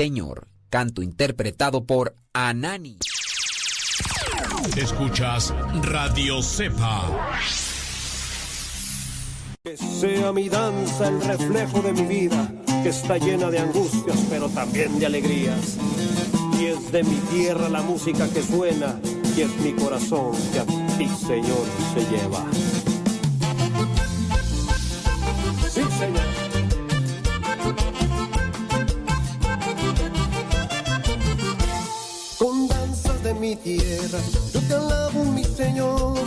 Señor. Canto interpretado por Anani. Escuchas Radio Cepa. Que sea mi danza el reflejo de mi vida, que está llena de angustias, pero también de alegrías. Y es de mi tierra la música que suena, y es mi corazón que a ti, Señor, se lleva. Tierra, yo te alabo, mi Señor.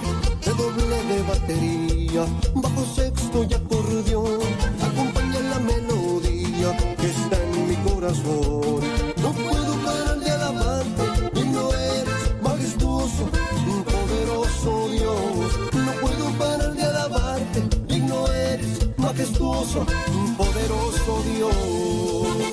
De doble de batería, bajo sexto y acordeón, acompaña la melodía que está en mi corazón. No puedo parar de alabarte, y no eres majestuoso, poderoso Dios. No puedo parar de alabarte, y no eres majestuoso, poderoso Dios.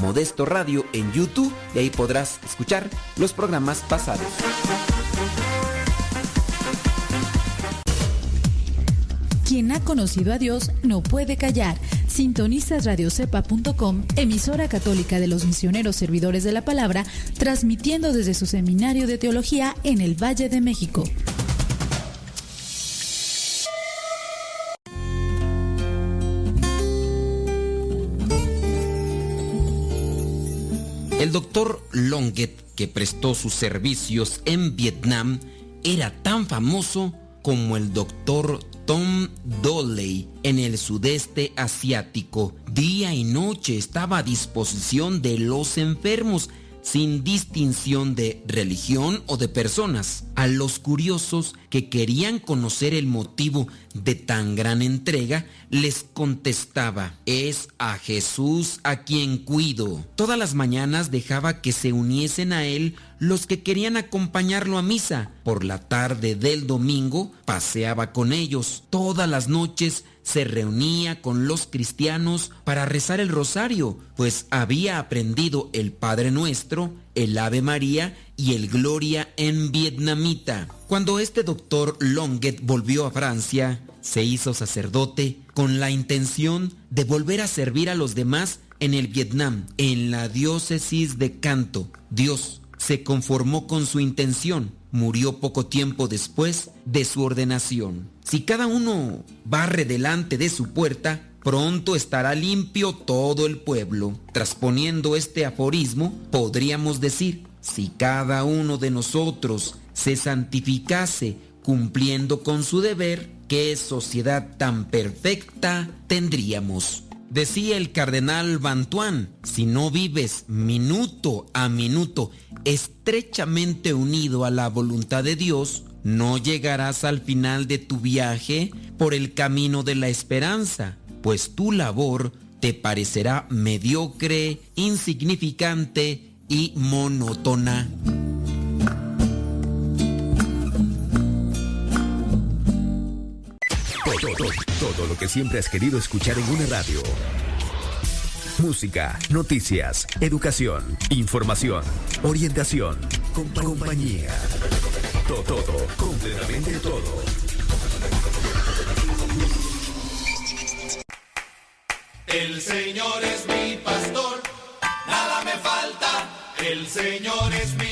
Modesto Radio en YouTube y ahí podrás escuchar los programas pasados. Quien ha conocido a Dios no puede callar. Sintonizas radiocepa.com, emisora católica de los misioneros servidores de la palabra, transmitiendo desde su seminario de teología en el Valle de México. El doctor Longet, que prestó sus servicios en Vietnam, era tan famoso como el doctor Tom Doley en el sudeste asiático. Día y noche estaba a disposición de los enfermos sin distinción de religión o de personas. A los curiosos que querían conocer el motivo de tan gran entrega, les contestaba, es a Jesús a quien cuido. Todas las mañanas dejaba que se uniesen a él los que querían acompañarlo a misa. Por la tarde del domingo paseaba con ellos. Todas las noches se reunía con los cristianos para rezar el rosario, pues había aprendido el Padre Nuestro, el Ave María y el Gloria en vietnamita. Cuando este doctor Longet volvió a Francia, se hizo sacerdote con la intención de volver a servir a los demás en el Vietnam, en la diócesis de Canto. Dios se conformó con su intención murió poco tiempo después de su ordenación. Si cada uno barre delante de su puerta, pronto estará limpio todo el pueblo. Trasponiendo este aforismo, podríamos decir, si cada uno de nosotros se santificase cumpliendo con su deber, ¿qué sociedad tan perfecta tendríamos? Decía el cardenal Bantuán, si no vives minuto a minuto estrechamente unido a la voluntad de Dios, no llegarás al final de tu viaje por el camino de la esperanza, pues tu labor te parecerá mediocre, insignificante y monótona. Todo, lo que siempre has querido escuchar en una radio. Música, noticias, educación, información, orientación, compañía. Todo, todo, completamente todo. El Señor es mi pastor, nada me falta. El Señor es mi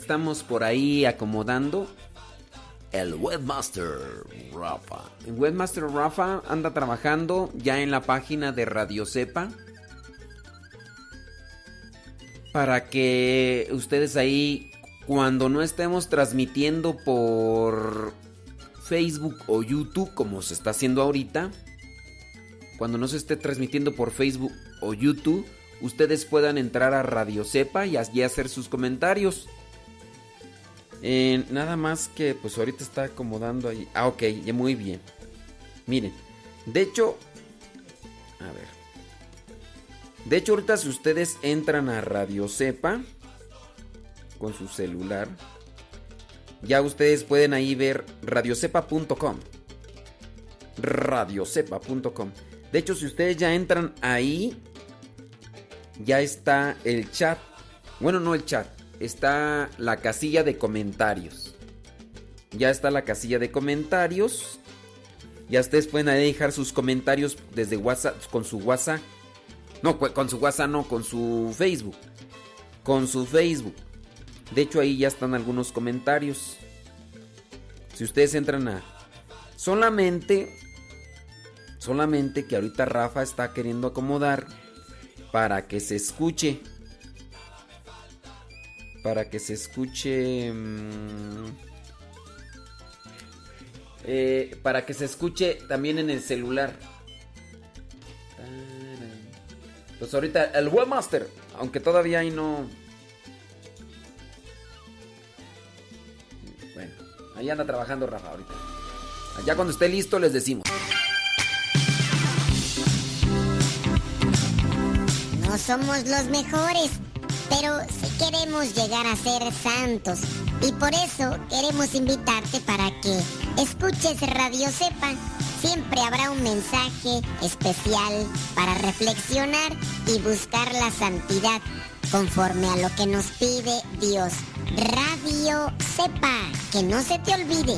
estamos por ahí acomodando. El webmaster Rafa. El webmaster Rafa anda trabajando ya en la página de Radio Cepa. Para que ustedes ahí, cuando no estemos transmitiendo por Facebook o YouTube, como se está haciendo ahorita, cuando no se esté transmitiendo por Facebook o YouTube, ustedes puedan entrar a Radio Cepa y allí hacer sus comentarios. Nada más que pues ahorita está acomodando ahí. Ah, ok, ya muy bien. Miren, de hecho, a ver. De hecho, ahorita si ustedes entran a Radio Cepa con su celular, ya ustedes pueden ahí ver radiocepa.com. Radiocepa.com. De hecho, si ustedes ya entran ahí, ya está el chat. Bueno, no el chat, está la casilla de comentarios. Ya está la casilla de comentarios. Ya ustedes pueden dejar sus comentarios desde WhatsApp, con su WhatsApp. No, con su WhatsApp no, con su Facebook. Con su Facebook. De hecho, ahí ya están algunos comentarios. Si ustedes entran a... Solamente... Solamente que ahorita Rafa está queriendo acomodar para que se escuche para que se escuche... Mm, eh, para que se escuche también en el celular. Pues ahorita el webmaster, aunque todavía ahí no... Bueno, ahí anda trabajando Rafa ahorita. Allá cuando esté listo les decimos. No somos los mejores pero sí queremos llegar a ser santos. Y por eso queremos invitarte para que escuches Radio Sepa. Siempre habrá un mensaje especial para reflexionar y buscar la santidad conforme a lo que nos pide Dios. Radio Sepa, que no se te olvide.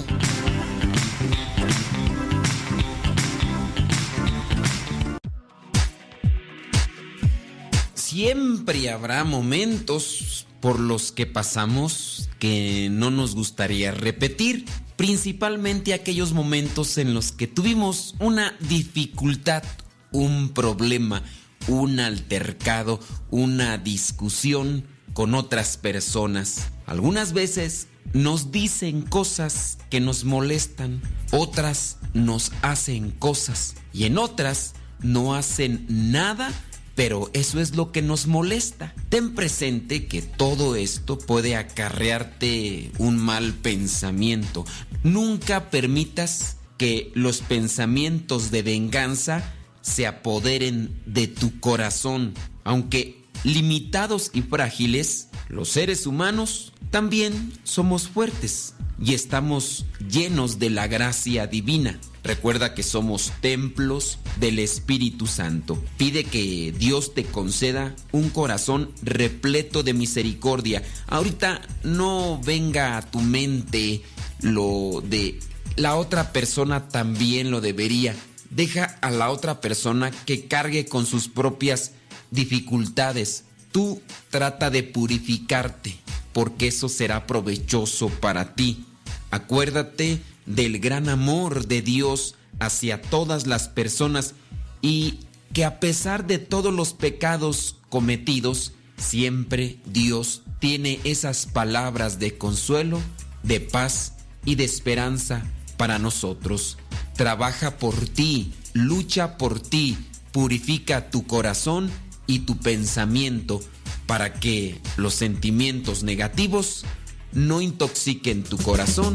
Siempre habrá momentos por los que pasamos que no nos gustaría repetir, principalmente aquellos momentos en los que tuvimos una dificultad, un problema, un altercado, una discusión con otras personas. Algunas veces nos dicen cosas que nos molestan, otras nos hacen cosas y en otras no hacen nada, pero eso es lo que nos molesta. Ten presente que todo esto puede acarrearte un mal pensamiento. Nunca permitas que los pensamientos de venganza se apoderen de tu corazón. Aunque limitados y frágiles, los seres humanos también somos fuertes y estamos llenos de la gracia divina. Recuerda que somos templos del Espíritu Santo. Pide que Dios te conceda un corazón repleto de misericordia. Ahorita no venga a tu mente lo de la otra persona también lo debería. Deja a la otra persona que cargue con sus propias dificultades. Tú trata de purificarte, porque eso será provechoso para ti. Acuérdate del gran amor de Dios hacia todas las personas y que a pesar de todos los pecados cometidos, siempre Dios tiene esas palabras de consuelo, de paz y de esperanza para nosotros. Trabaja por ti, lucha por ti, purifica tu corazón y tu pensamiento para que los sentimientos negativos no intoxiquen tu corazón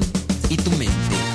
y tu mente.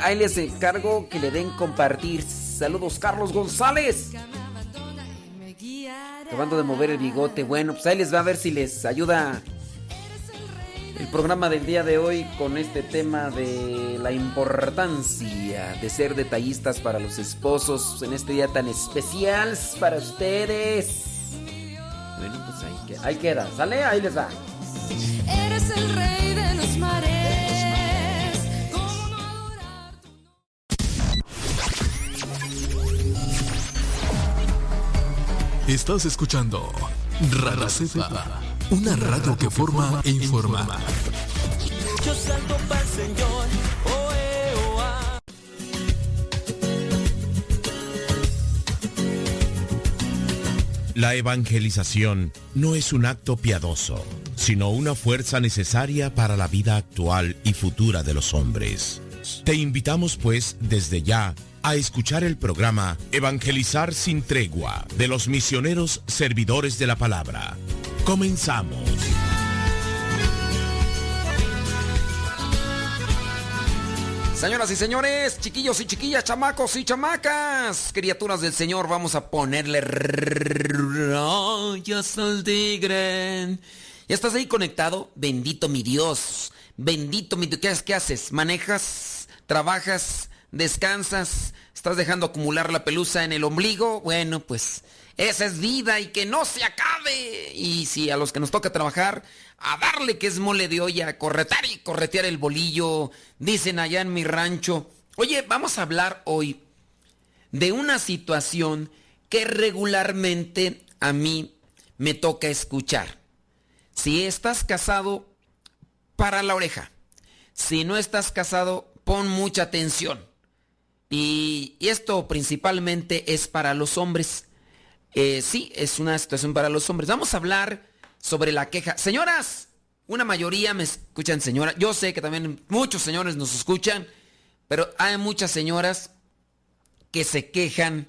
Ahí, les encargo que le den compartir. Saludos, Carlos González. Acabando de mover el bigote. Bueno, pues ahí les va a ver si les ayuda el programa del día de hoy con este tema de la importancia de ser detallistas para los esposos en este día tan especial para ustedes. Bueno, pues ahí, ahí queda, ¿sale? Ahí les va. Eres el rey de los mares. Estás escuchando Radio Cepa, una radio que forma e informa. Yo salto para el Señor. Oh, eh, oh, ah. La evangelización no es un acto piadoso, sino una fuerza necesaria para la vida actual y futura de los hombres. Te invitamos pues desde ya a escuchar el programa Evangelizar sin tregua de los misioneros servidores de la palabra. Comenzamos. Señoras y señores, chiquillos y chiquillas, chamacos y chamacas, criaturas del Señor, vamos a ponerle rayas al tigre. ¿Ya estás ahí conectado? Bendito mi Dios, bendito mi Dios. ¿Qué haces? ¿Manejas? ¿Trabajas? Descansas, estás dejando acumular la pelusa en el ombligo, bueno, pues esa es vida y que no se acabe. Y si a los que nos toca trabajar, a darle que es mole de olla, a corretar y corretear el bolillo, dicen allá en mi rancho. Oye, vamos a hablar hoy de una situación que regularmente a mí me toca escuchar. Si estás casado, para la oreja. Si no estás casado, pon mucha atención. Y, esto principalmente es para los hombres. Eh, sí, es una situación para los hombres. Vamos a hablar sobre la queja. Señoras, una mayoría me escuchan señora. Yo sé que también muchos señores nos escuchan, pero hay muchas señoras que se quejan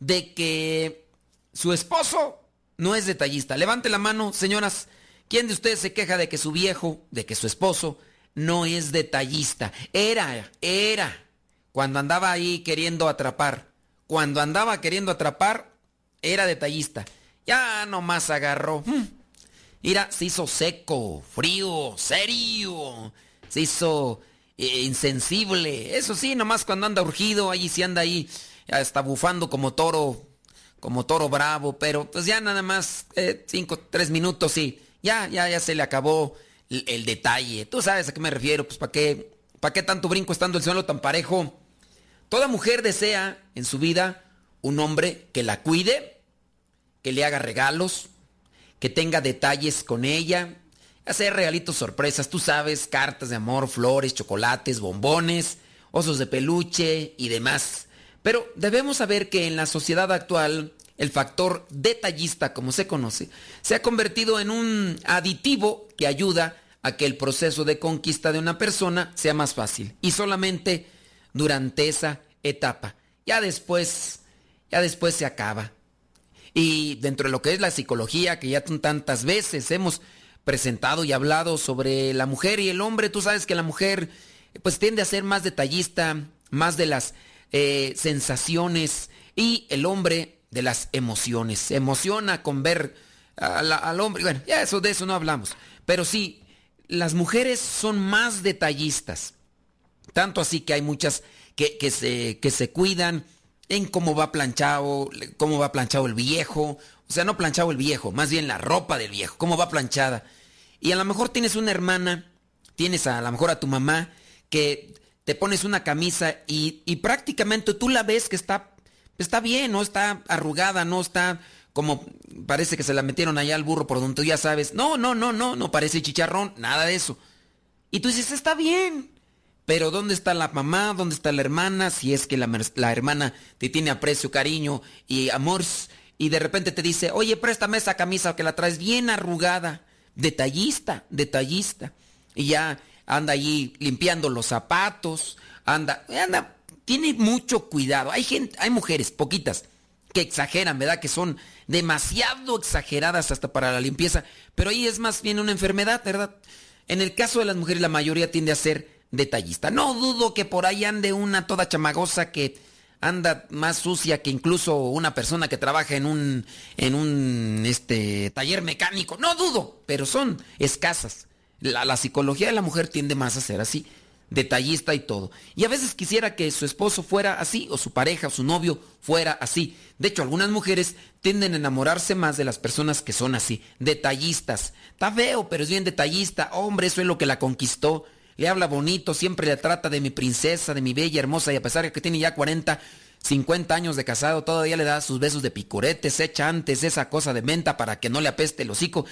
de que su esposo no es detallista. Levante la mano, señoras. ¿Quién de ustedes se queja de que su viejo, de que su esposo no es detallista? Era, era cuando andaba ahí queriendo atrapar. Cuando andaba queriendo atrapar, era detallista. Ya nomás agarró. Hmm. Mira, se hizo seco, frío, serio. Se hizo eh, insensible. Eso sí, nomás cuando anda urgido, ahí sí anda ahí, ya está bufando como toro, como toro bravo. Pero pues ya nada más eh, cinco, tres minutos y ya, ya, ya se le acabó el, el, detalle. Tú sabes a qué me refiero, pues para qué, para qué tanto brinco estando el suelo tan parejo. Toda mujer desea en su vida un hombre que la cuide, que le haga regalos, que tenga detalles con ella, hacer regalitos sorpresas, tú sabes, cartas de amor, flores, chocolates, bombones, osos de peluche y demás. Pero debemos saber que en la sociedad actual el factor detallista, como se conoce, se ha convertido en un aditivo que ayuda a que el proceso de conquista de una persona sea más fácil. Y solamente durante esa etapa. Ya después, ya después se acaba. Y dentro de lo que es la psicología, que ya tantas veces hemos presentado y hablado sobre la mujer y el hombre, tú sabes que la mujer pues tiende a ser más detallista, más de las eh, sensaciones y el hombre de las emociones. Se emociona con ver al hombre. Bueno, ya eso de eso no hablamos. Pero sí, las mujeres son más detallistas. Tanto así que hay muchas que, se, que se cuidan en cómo va planchado, cómo va planchado el viejo. O sea, no planchado el viejo, más bien la ropa del viejo, cómo va planchada. Y a lo mejor tienes una hermana, tienes a, lo mejor a tu mamá, que te pones una camisa y, y prácticamente tú la ves que está, está bien, no está arrugada, no está como parece que se la metieron allá al burro por donde tú ya sabes. No, no, no, no, no parece chicharrón, nada de eso. Y tú dices, está bien. Pero ¿dónde está la mamá? ¿Dónde está la hermana? Si es que la, hermana te tiene aprecio, cariño y amor y de repente te dice, oye, préstame esa camisa que la traes bien arrugada. Detallista, detallista. Y ya anda allí limpiando los zapatos, anda, anda, tiene mucho cuidado. Hay gente, hay mujeres, poquitas, que exageran, ¿verdad? Que son demasiado exageradas hasta para la limpieza. Pero ahí es más bien una enfermedad, ¿verdad? En el caso de las mujeres, la mayoría tiende a ser detallista. No dudo que por ahí ande una toda chamagosa que anda más sucia que incluso una persona que trabaja en un en un este taller mecánico. No dudo, pero son escasas. La, la psicología de la mujer tiende más a ser así, detallista y todo. Y a veces quisiera que su esposo fuera así, o su pareja, o su novio fuera así. De hecho, algunas mujeres tienden a enamorarse más de las personas que son así, detallistas. Está feo, pero es bien detallista. Hombre, eso es lo que la conquistó le habla bonito, siempre le trata de mi princesa, de mi bella hermosa, y a pesar de que tiene ya 40, 50 años de casado, todavía le da sus besos de picurete, se echa antes esa cosa de menta para que no le apeste el hocico.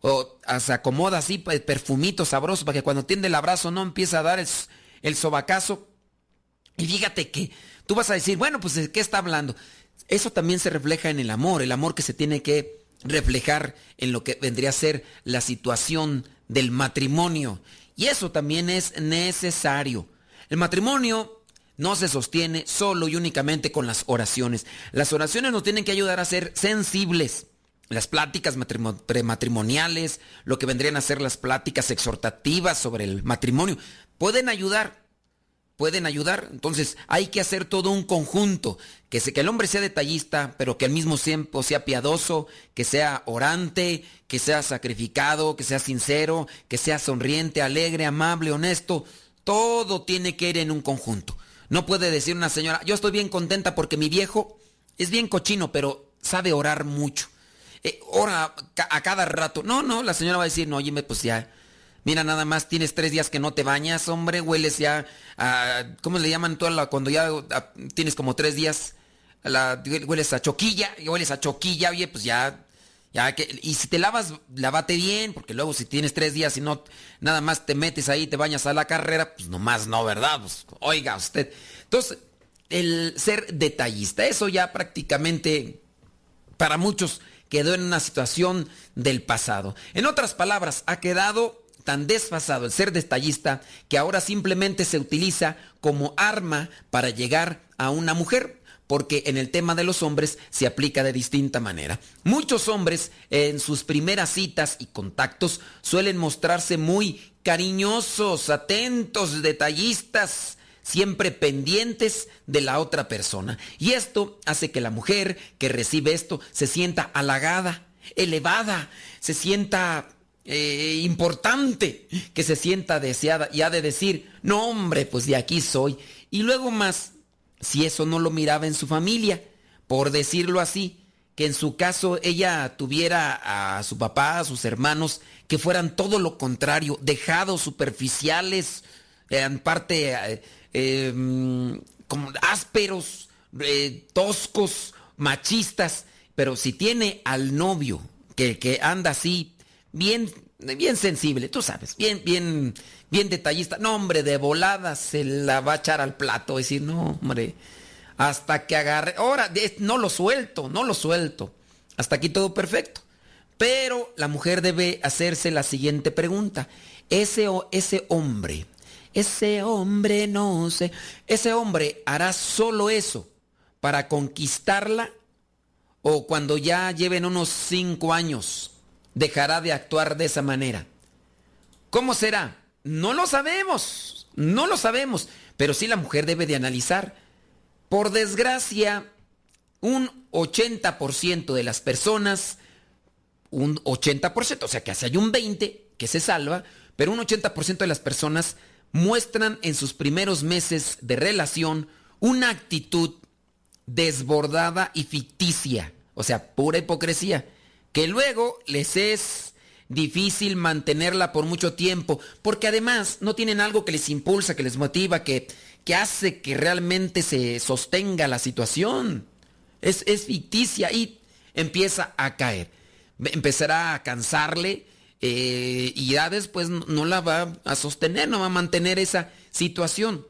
O se acomoda así, pues, perfumito sabroso, para que cuando tiende el abrazo no empieza a dar el, el sobacazo. Y fíjate que tú vas a decir, bueno, pues ¿de qué está hablando? Eso también se refleja en el amor, el amor que se tiene que reflejar en lo que vendría a ser la situación del matrimonio. Y eso también es necesario. El matrimonio no se sostiene solo y únicamente con las oraciones. Las oraciones nos tienen que ayudar a ser sensibles. Las pláticas prematrimoniales, lo que vendrían a ser las pláticas exhortativas sobre el matrimonio, pueden ayudar, pueden ayudar. Entonces hay que hacer todo un conjunto, que, que el hombre sea detallista, pero que al mismo tiempo sea piadoso, que sea orante, que sea sacrificado, que sea sincero, que sea sonriente, alegre, amable, honesto. Todo tiene que ir en un conjunto. No puede decir una señora, yo estoy bien contenta porque mi viejo es bien cochino, pero sabe orar mucho. Eh, ora a cada rato. No, no, la señora va a decir, no, oye, pues ya, Mira, nada más tienes tres días que no te bañas, hombre, hueles ya a, ¿cómo le llaman tú cuando ya tienes como tres días? la, hueles a choquilla, hueles a choquilla, oye, pues ya, ya que, y si te lavas, lávate bien, porque luego si tienes tres días y no, nada más te metes ahí, te bañas a la carrera, pues nomás no, ¿verdad? Pues, oiga usted. Entonces, el ser detallista, eso ya prácticamente para muchos quedó en una situación del pasado. En otras palabras, ha quedado tan desfasado el ser detallista que ahora simplemente se utiliza como arma para llegar a una mujer porque en el tema de los hombres se aplica de distinta manera. Muchos hombres en sus primeras citas y contactos suelen mostrarse muy cariñosos, atentos, detallistas, siempre pendientes de la otra persona. Y esto hace que la mujer que recibe esto se sienta halagada, elevada, se sienta eh, importante, que se sienta deseada y ha de decir, no hombre, pues de aquí soy. Y luego más, si eso no lo miraba en su familia, por decirlo así, que en su caso ella tuviera a su papá, a sus hermanos, que fueran todo lo contrario, dejados, superficiales, en parte eh, em, como ásperos, eh, toscos, machistas, pero si tiene al novio que, que anda así bien, bien sensible, tú sabes, bien, bien, bien detallista. No, hombre, de volada se la va a echar al plato. Decir, no, hombre, hasta que agarre. Ahora, no lo suelto, no lo suelto. Hasta aquí todo perfecto. Pero la mujer debe hacerse la siguiente pregunta. Ese, ese hombre, ese hombre, no sé, ese hombre hará solo eso para conquistarla o cuando ya lleven unos cinco años dejará de actuar de esa manera. ¿Cómo será? No lo sabemos, no lo sabemos, pero sí la mujer debe de analizar. Por desgracia, un 80% de las personas, un 80%, o sea que hace hay un 20% que se salva, pero un 80% de las personas muestran en sus primeros meses de relación una actitud desbordada y ficticia, o sea, pura hipocresía que luego les es difícil mantenerla por mucho tiempo, porque además no tienen algo que les impulsa, que les motiva, que, que hace que realmente se sostenga la situación. Es, es ficticia y empieza a caer. Empezará a cansarle eh, y ya después no la va a sostener, no va a mantener esa situación.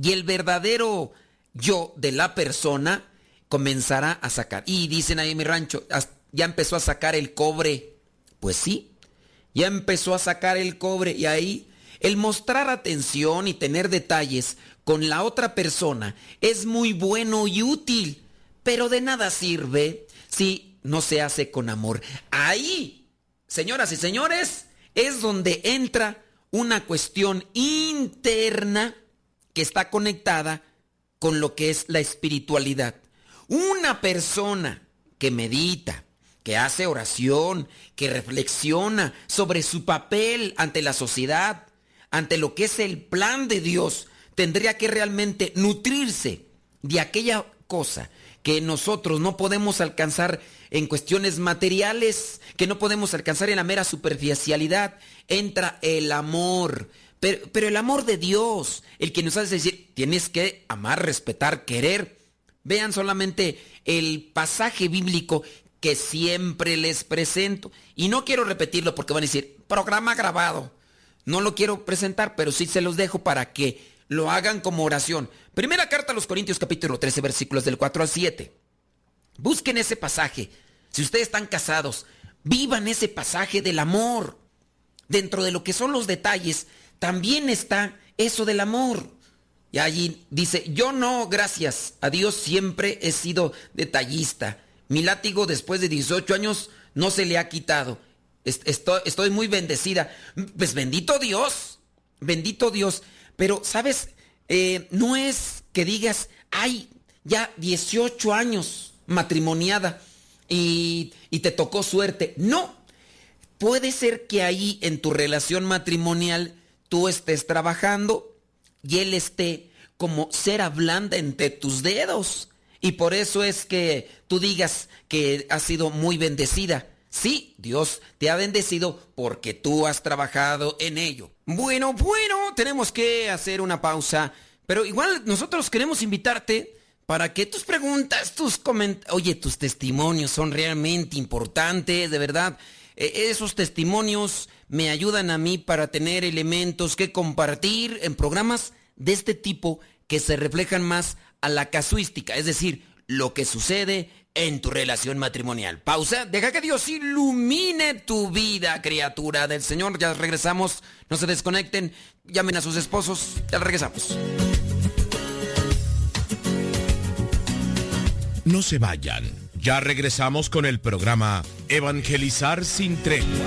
Y el verdadero yo de la persona comenzará a sacar. Y dicen ahí en mi rancho, ya empezó a sacar el cobre. Pues sí, ya empezó a sacar el cobre y ahí el mostrar atención y tener detalles con la otra persona es muy bueno y útil, pero de nada sirve si no se hace con amor. Ahí, señoras y señores, es donde entra una cuestión interna que está conectada con lo que es la espiritualidad. Una persona que medita, que hace oración, que reflexiona sobre su papel ante la sociedad, ante lo que es el plan de Dios, tendría que realmente nutrirse de aquella cosa que nosotros no podemos alcanzar en cuestiones materiales, que no podemos alcanzar en la mera superficialidad. Entra el amor, pero, el amor de Dios, el que nos hace decir, tienes que amar, respetar, querer Vean solamente el pasaje bíblico que siempre les presento. Y no quiero repetirlo porque van a decir, programa grabado. No lo quiero presentar, pero sí se los dejo para que lo hagan como oración. Primera carta a los Corintios capítulo 13 versículos del 4 al 7. Busquen ese pasaje. Si ustedes están casados, vivan ese pasaje del amor. Dentro de lo que son los detalles, también está eso del amor. Y allí dice, yo no, gracias a Dios siempre he sido detallista. Mi látigo después de 18 años no se le ha quitado. Estoy, muy bendecida. Pues bendito Dios, bendito Dios. Pero, ¿sabes? Eh, no es que digas, ay, ya 18 años matrimoniada y, y te tocó suerte. No, puede ser que ahí en tu relación matrimonial tú estés trabajando y él esté como cera blanda entre tus dedos. Y por eso es que tú digas que has sido muy bendecida. Sí, Dios te ha bendecido porque tú has trabajado en ello. Bueno, bueno, tenemos que hacer una pausa, pero igual nosotros queremos invitarte para que tus preguntas, tus comentarios, oye, tus testimonios son realmente importantes, de verdad. E, esos testimonios me ayudan a mí para tener elementos que compartir en programas de este tipo que se reflejan más a la casuística, es decir, lo que sucede en tu relación matrimonial. Pausa, deja que Dios ilumine tu vida, criatura del Señor. Ya regresamos, no se desconecten, llamen a sus esposos, ya regresamos. No se vayan, ya regresamos con el programa Evangelizar sin tregua.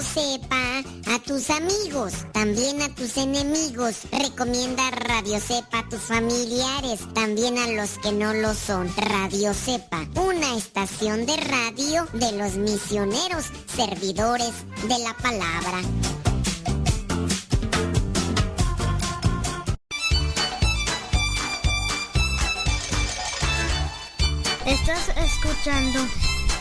Sepa a tus amigos, también a tus enemigos. Recomienda Radio Sepa a tus familiares, también a los que no lo son. Radio Sepa, una estación de radio de los misioneros, servidores de la palabra. Estás escuchando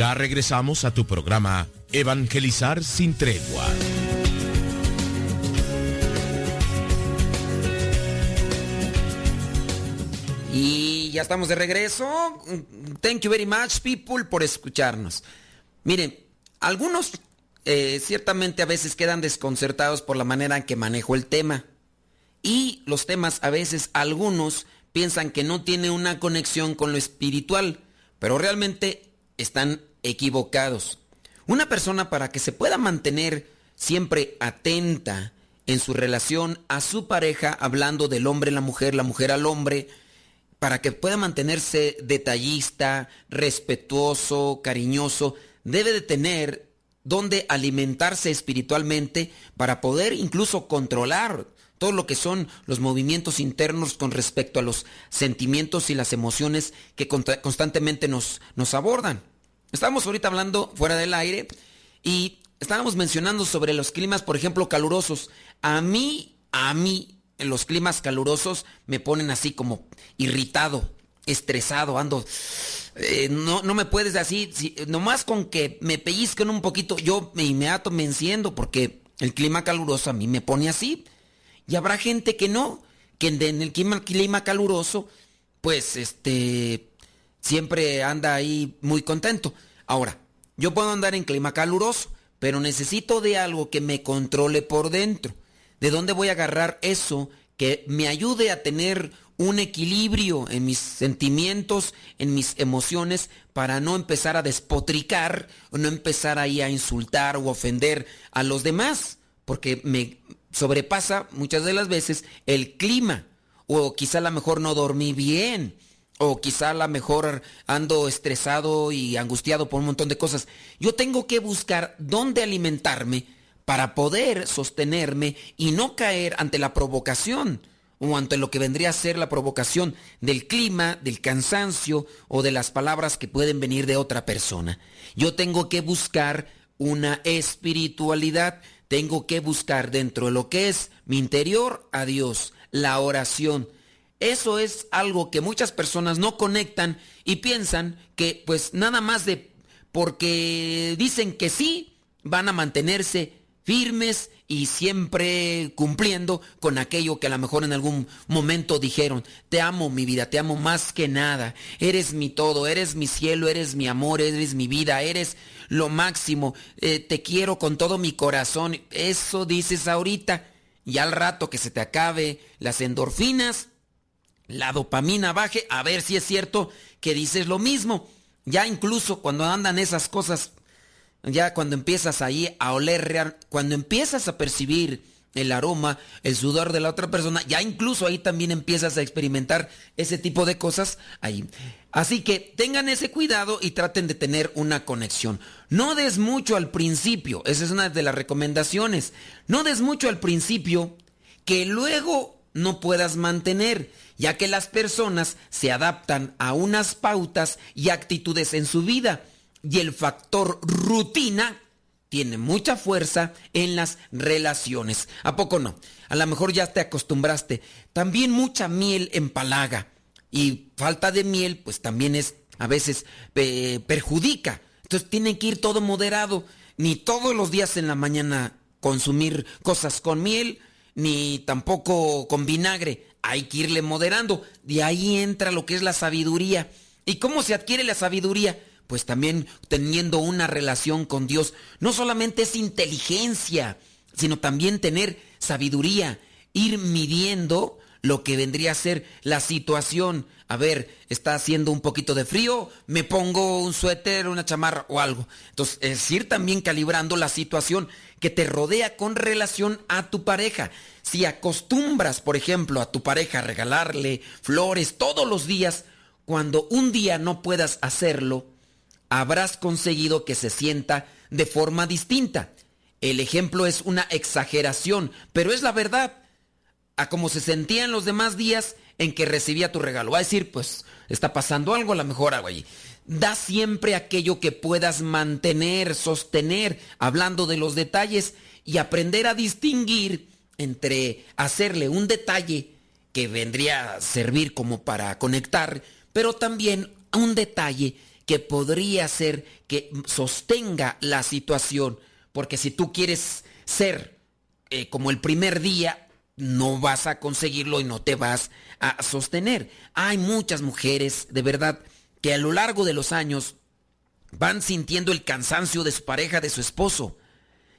Ya regresamos a tu programa Evangelizar sin tregua. Y ya estamos de regreso. Thank you very much, people, por escucharnos. Miren, algunos eh, ciertamente a veces quedan desconcertados por la manera en que manejo el tema. Y los temas a veces algunos piensan que no tiene una conexión con lo espiritual, pero realmente están equivocados. Una persona para que se pueda mantener siempre atenta en su relación a su pareja, hablando del hombre a la mujer, la mujer al hombre, para que pueda mantenerse detallista, respetuoso, cariñoso, debe de tener donde alimentarse espiritualmente para poder incluso controlar todo lo que son los movimientos internos con respecto a los sentimientos y las emociones que constantemente nos, nos abordan. Estábamos ahorita hablando fuera del aire y estábamos mencionando sobre los climas, por ejemplo, calurosos. A mí, a mí, los climas calurosos me ponen así como irritado, estresado, ando... Eh, no, no me puedes así, nomás con que me pellizquen un poquito, yo me inmediato me enciendo porque el clima caluroso a mí me pone así. Y habrá gente que no, que en el clima, clima caluroso, pues este, siempre anda ahí muy contento. Ahora, yo puedo andar en clima caluroso, pero necesito de algo que me controle por dentro. ¿De dónde voy a agarrar eso que me ayude a tener un equilibrio en mis sentimientos, en mis emociones, para no empezar a despotricar, no empezar ahí a insultar o ofender a los demás? Porque me sobrepasa muchas de las veces el clima, o quizá a lo mejor no dormí bien, o quizá a lo mejor ando estresado y angustiado por un montón de cosas. Yo tengo que buscar dónde alimentarme para poder sostenerme y no caer ante la provocación o ante lo que vendría a ser la provocación del clima, del cansancio o de las palabras que pueden venir de otra persona. Yo tengo que buscar una espiritualidad, tengo que buscar dentro de lo que es mi interior a Dios, la oración, eso es algo que muchas personas no conectan y piensan que pues nada más de porque dicen que sí, van a mantenerse firmes y siempre cumpliendo con aquello que a lo mejor en algún momento dijeron, te amo mi vida, te amo más que nada, eres mi todo, eres mi cielo, eres mi amor, eres mi vida, eres lo máximo, eh, te quiero con todo mi corazón, eso dices ahorita, y al rato que se te acabe las endorfinas, la dopamina baje, a ver si es cierto que dices lo mismo. Ya incluso cuando andan esas cosas, ya cuando empiezas ahí a oler, cuando empiezas a percibir el aroma, el sudor de la otra persona, ya incluso ahí también empiezas a experimentar ese tipo de cosas ahí. Así que tengan ese cuidado y traten de tener una conexión. No des mucho al principio, esa es una de las recomendaciones. No des mucho al principio que luego no puedas mantener ya que las personas se adaptan a unas pautas y actitudes en su vida y el factor rutina tiene mucha fuerza en las relaciones. ¿A poco no? A lo mejor ya te acostumbraste. También mucha miel empalaga y falta de miel pues también es a veces perjudica. Entonces tiene que ir todo moderado. Ni todos los días en la mañana consumir cosas con miel, ni tampoco con vinagre hay que irle moderando. De ahí entra lo que es la sabiduría. ¿Y cómo se adquiere la sabiduría? Pues también teniendo una relación con Dios. No solamente es inteligencia, sino también tener sabiduría, ir midiendo lo que vendría a ser la situación. A ver, está haciendo un poquito de frío, me pongo un suéter, una chamarra o algo. Entonces, es ir también calibrando la situación que te rodea con relación a tu pareja. Si acostumbras, por ejemplo, a tu pareja a regalarle flores todos los días, cuando un día no puedas hacerlo, habrás conseguido que se sienta de forma distinta. El ejemplo es una exageración, pero es la verdad. A como se sentía en los demás días en que recibía tu regalo. Va a decir, pues está pasando algo, a lo mejor algo allí. Da siempre aquello que puedas mantener, sostener, hablando de los detalles y aprender a distinguir entre hacerle un detalle que vendría a servir como para conectar, pero también un detalle que podría ser que sostenga la situación, porque si tú quieres ser eh, como el primer día, no vas a conseguirlo y no te vas a sostener. Hay muchas mujeres, de verdad, que a lo largo de los años van sintiendo el cansancio de su pareja, de su esposo.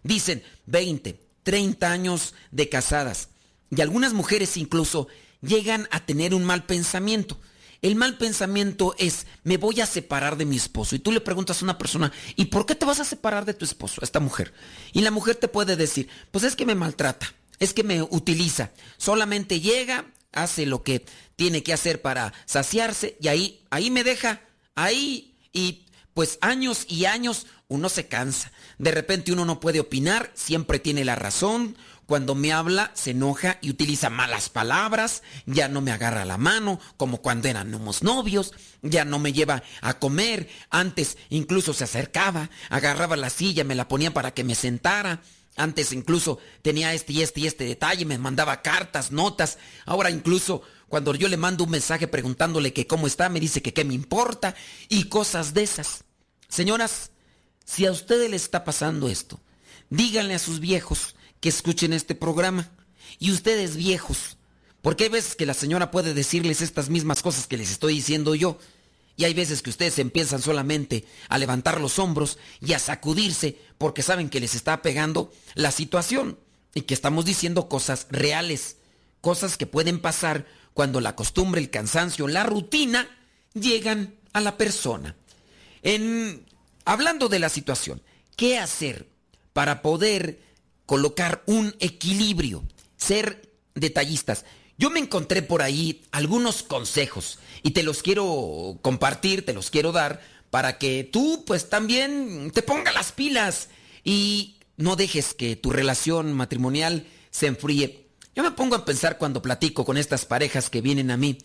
Dicen 20, 30 años de casadas. Y algunas mujeres incluso llegan a tener un mal pensamiento. El mal pensamiento es, me voy a separar de mi esposo. Y tú le preguntas a una persona, ¿y por qué te vas a separar de tu esposo, a esta mujer? Y la mujer te puede decir, pues es que me maltrata, es que me utiliza. Solamente llega, hace lo que tiene que hacer para saciarse y ahí, ahí me deja, ahí y pues años y años uno se cansa. De repente uno no puede opinar, siempre tiene la razón. Cuando me habla se enoja y utiliza malas palabras, ya no me agarra la mano como cuando éramos novios, ya no me lleva a comer, antes incluso se acercaba, agarraba la silla, me la ponía para que me sentara. Antes incluso tenía este y este y este detalle, me mandaba cartas, notas. Ahora incluso cuando yo le mando un mensaje preguntándole que cómo está, me dice que qué me importa y cosas de esas. Señoras, si a ustedes les está pasando esto, díganle a sus viejos que escuchen este programa. Y ustedes viejos, porque hay veces que la señora puede decirles estas mismas cosas que les estoy diciendo yo. Y hay veces que ustedes empiezan solamente a levantar los hombros y a sacudirse porque saben que les está pegando la situación y que estamos diciendo cosas reales, cosas que pueden pasar cuando la costumbre, el cansancio, la rutina llegan a la persona. En hablando de la situación, ¿qué hacer para poder colocar un equilibrio, ser detallistas? Yo me encontré por ahí algunos consejos y te los quiero compartir, te los quiero dar para que tú pues también te pongas las pilas y no dejes que tu relación matrimonial se enfríe. Yo me pongo a pensar cuando platico con estas parejas que vienen a mí,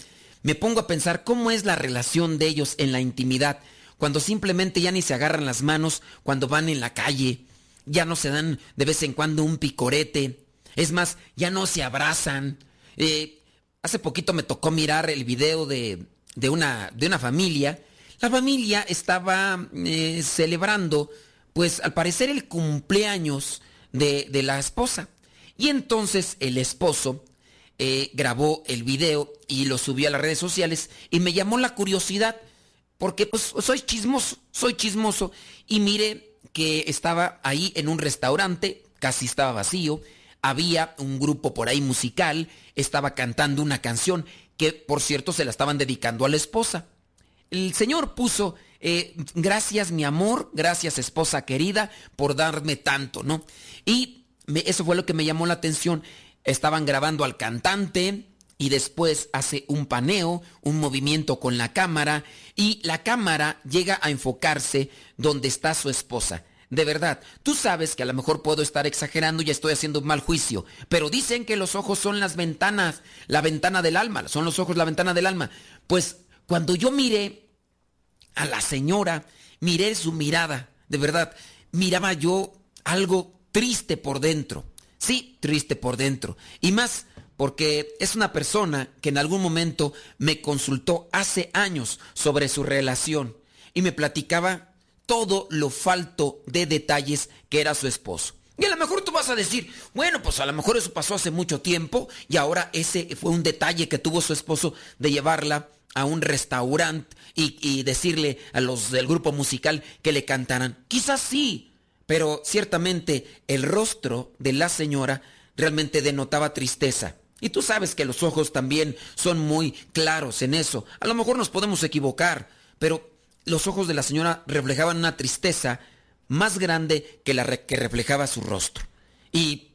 me pongo a pensar cómo es la relación de ellos en la intimidad, cuando simplemente ya ni se agarran las manos, cuando van en la calle, ya no se dan de vez en cuando un picorete, es más, ya no se abrazan. Eh, hace poquito me tocó mirar el video de, una, de una familia. La familia estaba eh, celebrando pues al parecer el cumpleaños de, la esposa. Y entonces el esposo eh, grabó el video y lo subió a las redes sociales y me llamó la curiosidad porque pues soy chismoso, soy chismoso y mire que estaba ahí en un restaurante, casi estaba vacío, había un grupo por ahí musical, estaba cantando una canción que por cierto se la estaban dedicando a la esposa. El señor puso eh, gracias mi amor, gracias esposa querida por darme tanto, ¿no? Y eso fue lo que me llamó la atención. Estaban grabando al cantante y después hace un paneo, un movimiento con la cámara y la cámara llega a enfocarse donde está su esposa. De verdad, tú sabes que a lo mejor puedo estar exagerando y estoy haciendo un mal juicio, pero dicen que los ojos son las ventanas, la ventana del alma, son los ojos la ventana del alma. Pues cuando yo miré a la señora, miré su mirada, de verdad, miraba yo algo triste por dentro. Sí, triste por dentro. Y más porque es una persona que en algún momento me consultó hace años sobre su relación y me platicaba todo lo falto de detalles que era su esposo. Y a lo mejor tú vas a decir, bueno, pues a lo mejor eso pasó hace mucho tiempo y ahora ese fue un detalle que tuvo su esposo de llevarla a un restaurante y, decirle a los del grupo musical que le cantaran. Quizás sí, pero ciertamente el rostro de la señora realmente denotaba tristeza. Y tú sabes que los ojos también son muy claros en eso. A lo mejor nos podemos equivocar, pero los ojos de la señora reflejaban una tristeza más grande que la que reflejaba su rostro. Y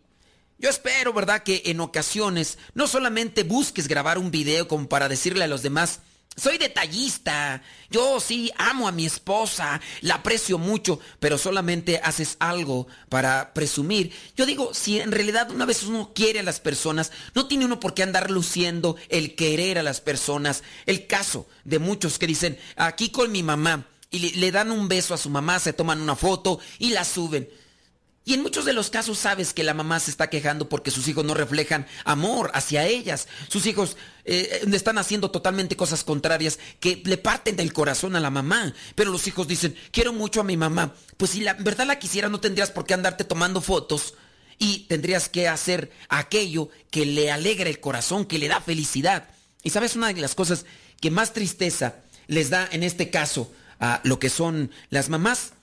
yo espero, ¿verdad?, que en ocasiones no solamente busques grabar un video como para decirle a los demás, soy detallista. Yo sí amo a mi esposa, la aprecio mucho, pero solamente haces algo para presumir. Yo digo, si en realidad una vez uno quiere a las personas, no tiene uno por qué andar luciendo el querer a las personas. El caso de muchos que dicen, aquí con mi mamá, y le, dan un beso a su mamá, se toman una foto y la suben. Y en muchos de los casos sabes que la mamá se está quejando porque sus hijos no reflejan amor hacia ellas. Sus hijos eh, están haciendo totalmente cosas contrarias que le parten del corazón a la mamá. Pero los hijos dicen, quiero mucho a mi mamá. Pues si la verdad la quisiera no tendrías por qué andarte tomando fotos y tendrías que hacer aquello que le alegra el corazón, que le da felicidad. Y sabes una de las cosas que más tristeza les da en este caso a lo que son las mamás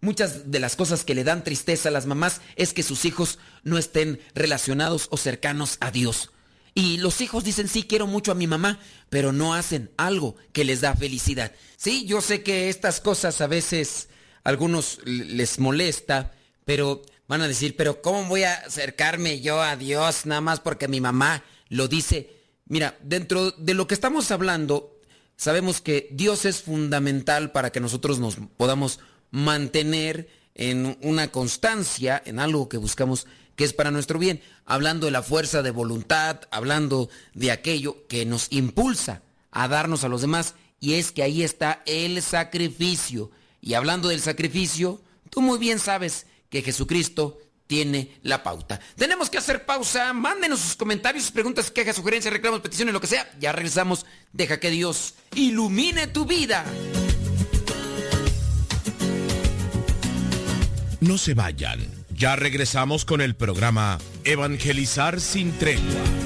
Muchas de las cosas que le dan tristeza a las mamás es que sus hijos no estén relacionados o cercanos a Dios. Y los hijos dicen, sí, quiero mucho a mi mamá, pero no hacen algo que les da felicidad. Sí, yo sé que estas cosas a veces a algunos les molesta, pero van a decir, pero ¿cómo voy a acercarme yo a Dios nada más porque mi mamá lo dice? Mira, dentro de lo que estamos hablando, sabemos que Dios es fundamental para que nosotros nos podamos mantener en una constancia, en algo que buscamos que es para nuestro bien, hablando de la fuerza de voluntad, hablando de aquello que nos impulsa a darnos a los demás, y es que ahí está el sacrificio. Y hablando del sacrificio, tú muy bien sabes que Jesucristo tiene la pauta. Tenemos que hacer pausa. Mándenos sus comentarios, sus preguntas, quejas, sugerencias, reclamos, peticiones, lo que sea. Ya regresamos. Deja que Dios ilumine tu vida. No se vayan. Ya regresamos con el programa Evangelizar sin tregua.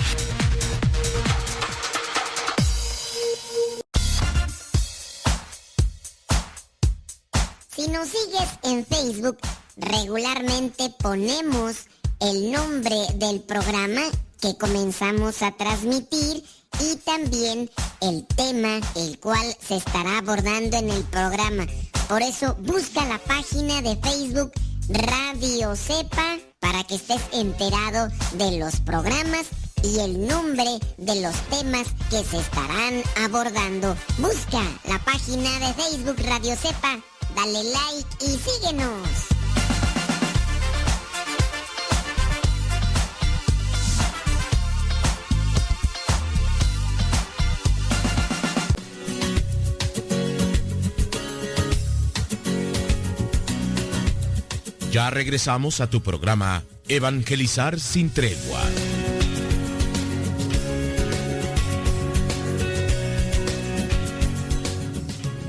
Si nos sigues en Facebook, regularmente ponemos el nombre del programa que comenzamos a transmitir y también el tema el cual se estará abordando en el programa. Por eso busca la página de Facebook Radio Sepa para que estés enterado de los programas y el nombre de los temas que se estarán abordando. Busca la página de Facebook Radio Sepa, dale like y síguenos. Ya regresamos a tu programa Evangelizar sin tregua.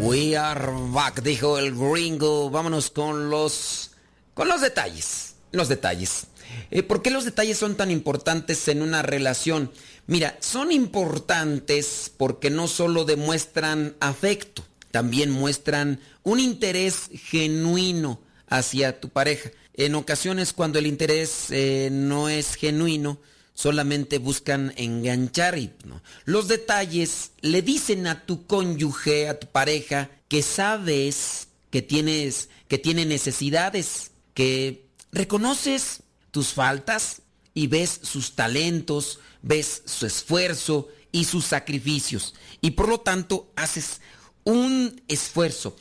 We are back, dijo el gringo. Vámonos con los con los detalles. Los detalles. Eh, ¿Por qué los detalles son tan importantes en una relación? Mira, son importantes porque no solo demuestran afecto, también muestran un interés genuino hacia tu pareja. En ocasiones cuando el interés eh, no es genuino, solamente buscan enganchar y no. Los detalles le dicen a tu cónyuge, a tu pareja, que sabes que tienes, que tiene necesidades, que reconoces tus faltas y ves sus talentos, ves su esfuerzo y sus sacrificios. Y por lo tanto haces un esfuerzo.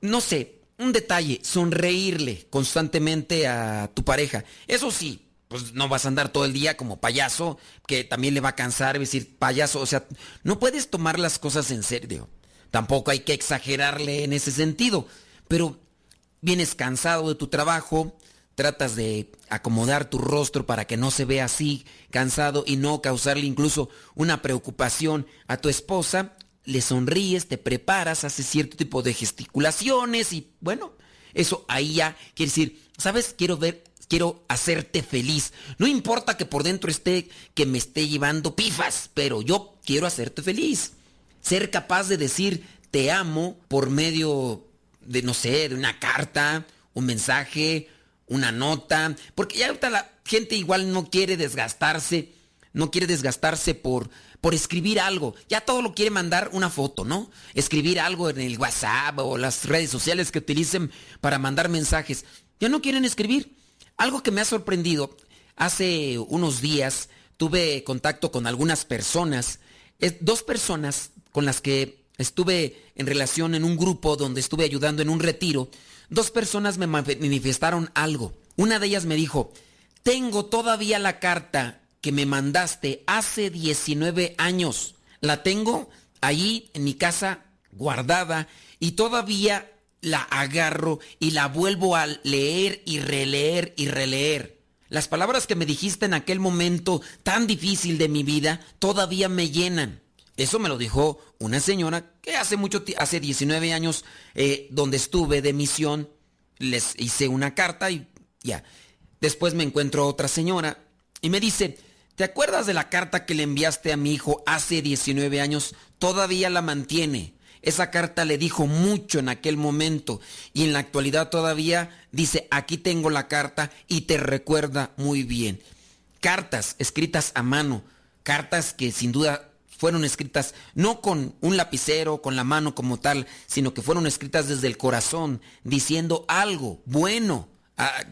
No sé, un detalle, sonreírle constantemente a tu pareja. Eso sí, pues no vas a andar todo el día como payaso, que también le va a cansar decir payaso. O sea, no puedes tomar las cosas en serio. Tampoco hay que exagerarle en ese sentido. Pero vienes cansado de tu trabajo, tratas de acomodar tu rostro para que no se vea así, cansado y no causarle incluso una preocupación a tu esposa, le sonríes, te preparas, haces cierto tipo de gesticulaciones y bueno, eso ahí ya quiere decir, ¿sabes? Quiero ver, quiero hacerte feliz. No importa que por dentro esté, que me esté llevando pifas, pero yo quiero hacerte feliz. Ser capaz de decir te amo por medio de, no sé, de una carta, un mensaje, una nota, porque ya ahorita la gente igual no quiere desgastarse, no quiere desgastarse por por escribir algo. Ya todo lo quiere mandar una foto, ¿no? Escribir algo en el WhatsApp o las redes sociales que utilicen para mandar mensajes. Ya no quieren escribir. Algo que me ha sorprendido, hace unos días tuve contacto con algunas personas, dos personas con las que estuve en relación en un grupo donde estuve ayudando en un retiro, dos personas me manifestaron algo. Una de ellas me dijo, tengo todavía la carta que me mandaste hace 19 años. La tengo ahí en mi casa guardada y todavía la agarro y la vuelvo a leer y releer y releer. Las palabras que me dijiste en aquel momento tan difícil de mi vida todavía me llenan. Eso me lo dijo una señora que hace mucho, hace 19 años, eh, donde estuve de misión, les hice una carta y ya. Después me encuentro otra señora y me dice, ¿Te acuerdas de la carta que le enviaste a mi hijo hace 19 años? Todavía la mantiene. Esa carta le dijo mucho en aquel momento y en la actualidad todavía dice, aquí tengo la carta y te recuerda muy bien. Cartas escritas a mano, cartas que sin duda fueron escritas no con un lapicero, con la mano como tal, sino que fueron escritas desde el corazón, diciendo algo bueno,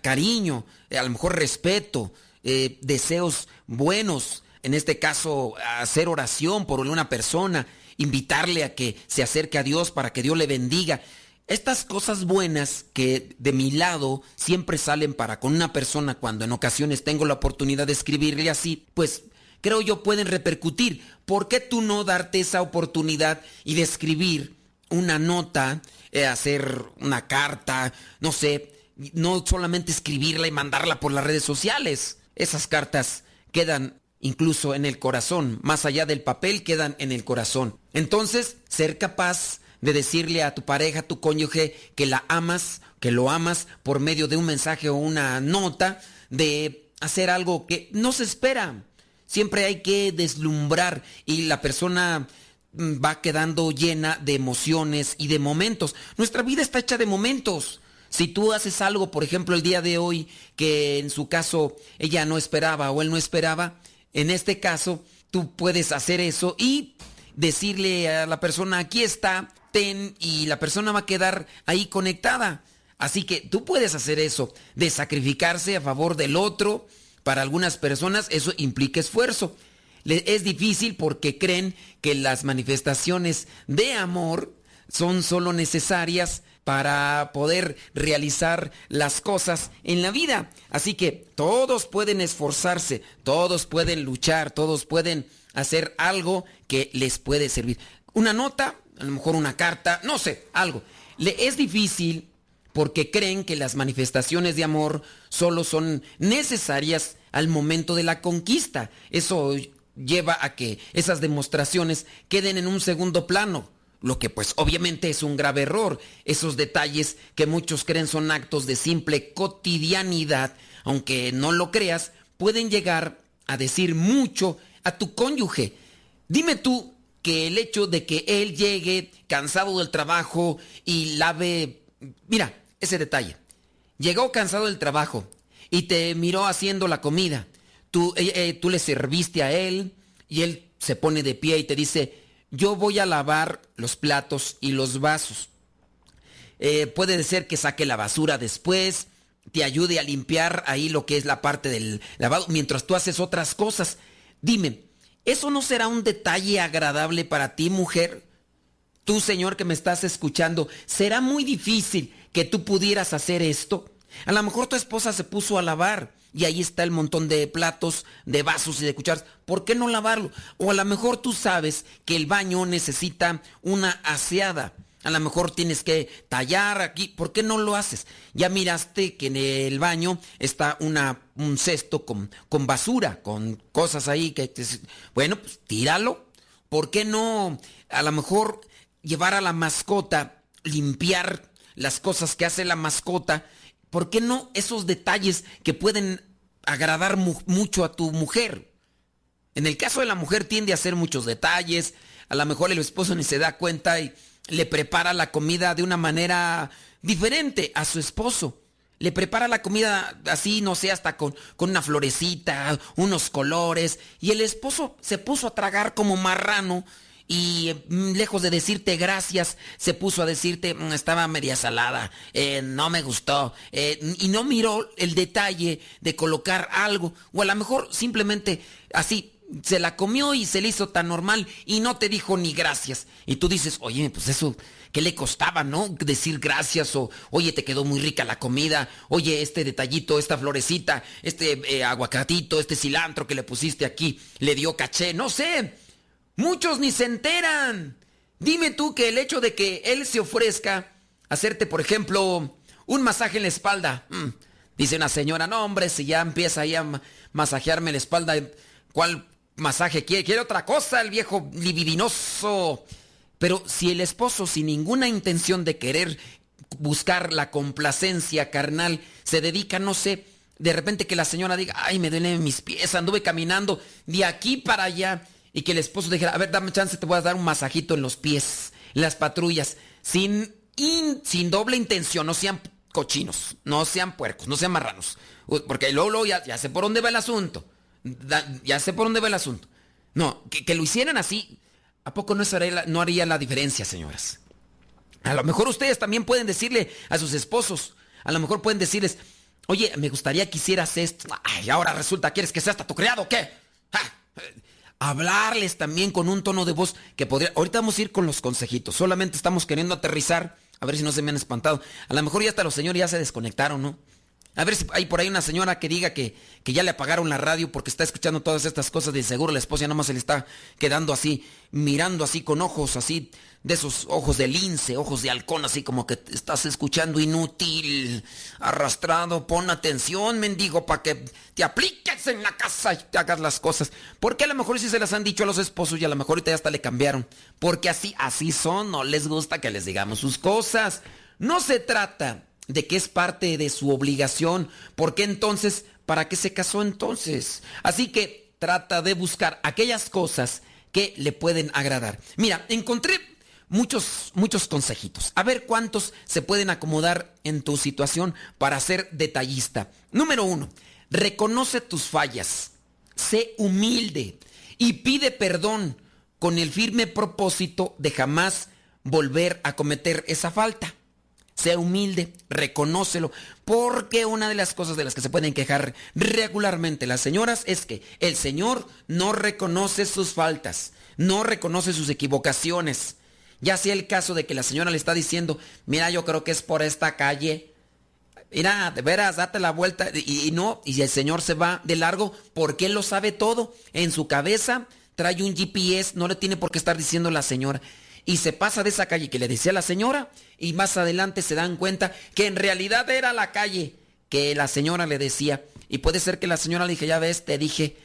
cariño, a lo mejor respeto, eh, deseos buenos, en este caso hacer oración por una persona, invitarle a que se acerque a Dios para que Dios le bendiga. Estas cosas buenas que de mi lado siempre salen para con una persona cuando en ocasiones tengo la oportunidad de escribirle así, pues creo yo, pueden repercutir. ¿Por qué tú no darte esa oportunidad y de escribir una nota, eh, hacer una carta, no sé, no solamente escribirla y mandarla por las redes sociales? Esas cartas quedan incluso en el corazón, más allá del papel, quedan en el corazón. Entonces, ser capaz de decirle a tu pareja, a tu cónyuge, que la amas, que lo amas por medio de un mensaje o una nota, de hacer algo que no se espera. Siempre hay que deslumbrar y la persona mm, va quedando llena de emociones y de momentos. Nuestra vida está hecha de momentos. Si tú haces algo, por ejemplo, el día de hoy, que en su caso ella no esperaba o él no esperaba, en este caso tú puedes hacer eso y decirle a la persona, aquí está, ten, y la persona va a quedar ahí conectada. Así que tú puedes hacer eso, de sacrificarse a favor del otro. Para algunas personas eso implica esfuerzo. Es difícil porque creen que las manifestaciones de amor son solo necesarias para poder realizar las cosas en la vida. Así que todos pueden esforzarse, todos pueden luchar, todos pueden hacer algo que les puede servir. Una nota, a lo mejor una carta, no sé, algo. Le es difícil porque creen que las manifestaciones de amor solo son necesarias al momento de la conquista. Eso lleva a que esas demostraciones queden en un segundo plano. Lo que pues obviamente es un grave error. Esos detalles que muchos creen son actos de simple cotidianidad, aunque no lo creas, pueden llegar a decir mucho a tu cónyuge. Dime tú que el hecho de que él llegue cansado del trabajo y lave... Mira, ese detalle. Llegó cansado del trabajo y te miró haciendo la comida. Tú, eh, eh, tú le serviste a él y él se pone de pie y te dice, yo voy a lavar los platos y los vasos. Eh, puede ser que saque la basura después, te ayude a limpiar ahí lo que es la parte del lavado, mientras tú haces otras cosas. Dime, ¿eso no será un detalle agradable para ti, mujer? Tú, señor, que me estás escuchando, ¿será muy difícil que tú pudieras hacer esto? A lo mejor tu esposa se puso a lavar y ahí está el montón de platos, de vasos y de cucharas. ¿Por qué no lavarlo? O a lo mejor tú sabes que el baño necesita una aseada. A lo mejor tienes que tallar aquí. ¿Por qué no lo haces? Ya miraste que en el baño está un cesto con, con basura, con cosas ahí que... bueno, pues tíralo. ¿Por qué no a lo mejor llevar a la mascota, limpiar las cosas que hace la mascota ¿por qué no esos detalles que pueden agradar mucho a tu mujer? En el caso de la mujer tiende a hacer muchos detalles, a lo mejor el esposo ni se da cuenta y le prepara la comida de una manera diferente a su esposo. Le prepara la comida así, no sé, hasta con, con una florecita, unos colores, y el esposo se puso a tragar como marrano y mm, lejos de decirte gracias, se puso a decirte, mm, estaba media salada, eh, no me gustó, eh, y no miró el detalle de colocar algo, o a lo mejor simplemente así, se la comió y se le hizo tan normal y no te dijo ni gracias. Y tú dices, oye, pues eso, ¿qué le costaba, no? Decir gracias o, oye, te quedó muy rica la comida, oye, este detallito, esta florecita, este eh, aguacatito, este cilantro que le pusiste aquí, le dio caché, no sé. Muchos ni se enteran. Dime tú que el hecho de que él se ofrezca hacerte, por ejemplo, un masaje en la espalda. Mm, dice una señora, no hombre, si ya empieza ahí a masajearme la espalda, ¿cuál masaje quiere? Quiere otra cosa, el viejo libidinoso. Pero si el esposo sin ninguna intención de querer buscar la complacencia carnal se dedica, no sé, de repente que la señora diga, ay, me duelen mis pies, anduve caminando de aquí para allá y que el esposo dijera, a ver, dame chance, te voy a dar un masajito en los pies, las patrullas, sin, sin doble intención, no sean cochinos, no sean puercos, no sean marranos, porque luego, luego ya, sé por dónde va el asunto, ya sé por dónde va el asunto. No, que, lo hicieran así, ¿a poco no, haría no haría la diferencia, señoras? A lo mejor ustedes también pueden decirle a sus esposos, a lo mejor pueden decirles, oye, me gustaría que hicieras esto, ay, ahora resulta, ¿quieres que sea hasta tu criado o qué? Hablarles también con un tono de voz que podría... Ahorita vamos a ir con los consejitos, solamente estamos queriendo aterrizar, a ver si no se me han espantado. A lo mejor ya hasta los señores ya se desconectaron, ¿no? A ver si hay por ahí una señora que diga que, que ya le apagaron la radio porque está escuchando todas estas cosas de seguro la esposa ya nomás se le está quedando así, mirando así con ojos así, de esos ojos de lince, ojos de halcón, así como que estás escuchando inútil, arrastrado, pon atención, mendigo, para que te apliques en la casa y te hagas las cosas. Porque a lo mejor sí se las han dicho a los esposos y a lo mejor ahorita ya hasta le cambiaron. Porque así, así son, no les gusta que les digamos sus cosas. No se trata de que es parte de su obligación. ¿Por qué entonces? ¿Para qué se casó entonces? Así que trata de buscar aquellas cosas que le pueden agradar. Mira, encontré muchos, muchos consejitos. A ver cuántos se pueden acomodar en tu situación para ser detallista. Número uno, reconoce tus fallas. Sé humilde y pide perdón con el firme propósito de jamás volver a cometer esa falta sea humilde, reconócelo, porque una de las cosas de las que se pueden quejar regularmente las señoras es que el Señor no reconoce sus faltas, no reconoce sus equivocaciones. Ya sea el caso de que la señora le está diciendo, mira, yo creo que es por esta calle. Mira, de veras, date la vuelta. Y, no, y el Señor se va de largo porque Él lo sabe todo. En su cabeza trae un GPS, no le tiene por qué estar diciendo la señora y se pasa de esa calle que le decía la señora y más adelante se dan cuenta que en realidad era la calle que la señora le decía. Y puede ser que la señora le dije, ya ves, te dije.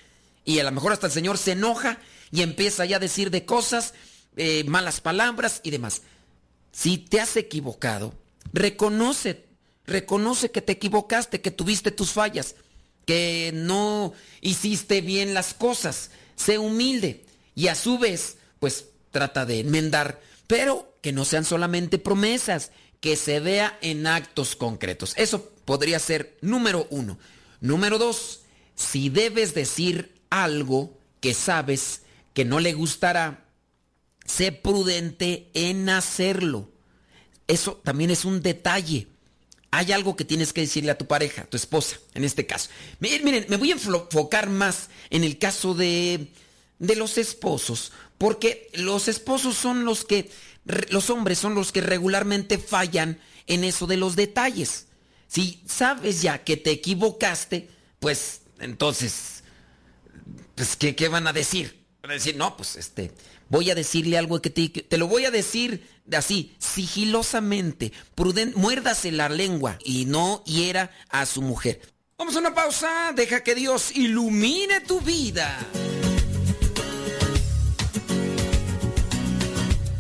Y a lo mejor hasta el señor se enoja y empieza ya a decir de cosas, eh, malas palabras y demás. Si te has equivocado, reconoce, reconoce que te equivocaste, que tuviste tus fallas, que no hiciste bien las cosas. Sé humilde y a su vez, pues trata de enmendar, pero que no sean solamente promesas, que se vea en actos concretos. Eso podría ser número uno. Número dos, si debes decir algo que sabes que no le gustará, sé prudente en hacerlo. Eso también es un detalle. Hay algo que tienes que decirle a tu pareja, a tu esposa, en este caso. Miren, me voy a enfocar más en el caso de, de los esposos, porque los esposos son los que, los hombres son los que regularmente fallan en eso de los detalles. Si sabes ya que te equivocaste, pues entonces, pues ¿qué, qué van a decir? Van a decir, no, pues este, voy a decirle algo que te, te lo voy a decir así, sigilosamente, prudente, muérdase la lengua y no hiera a su mujer. Vamos a una pausa, deja que Dios ilumine tu vida.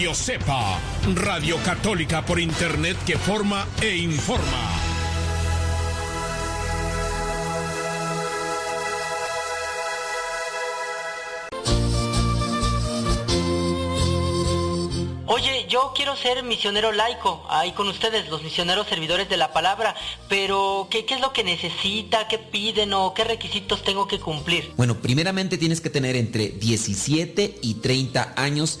Radio Cepa, Radio Católica por Internet que forma e informa. Oye, yo quiero ser misionero laico, ahí con ustedes, los misioneros servidores de la palabra, pero ¿qué, ¿qué, es lo que necesita? ¿Qué piden o qué requisitos tengo que cumplir? Bueno, primeramente tienes que tener entre 17 y 30 años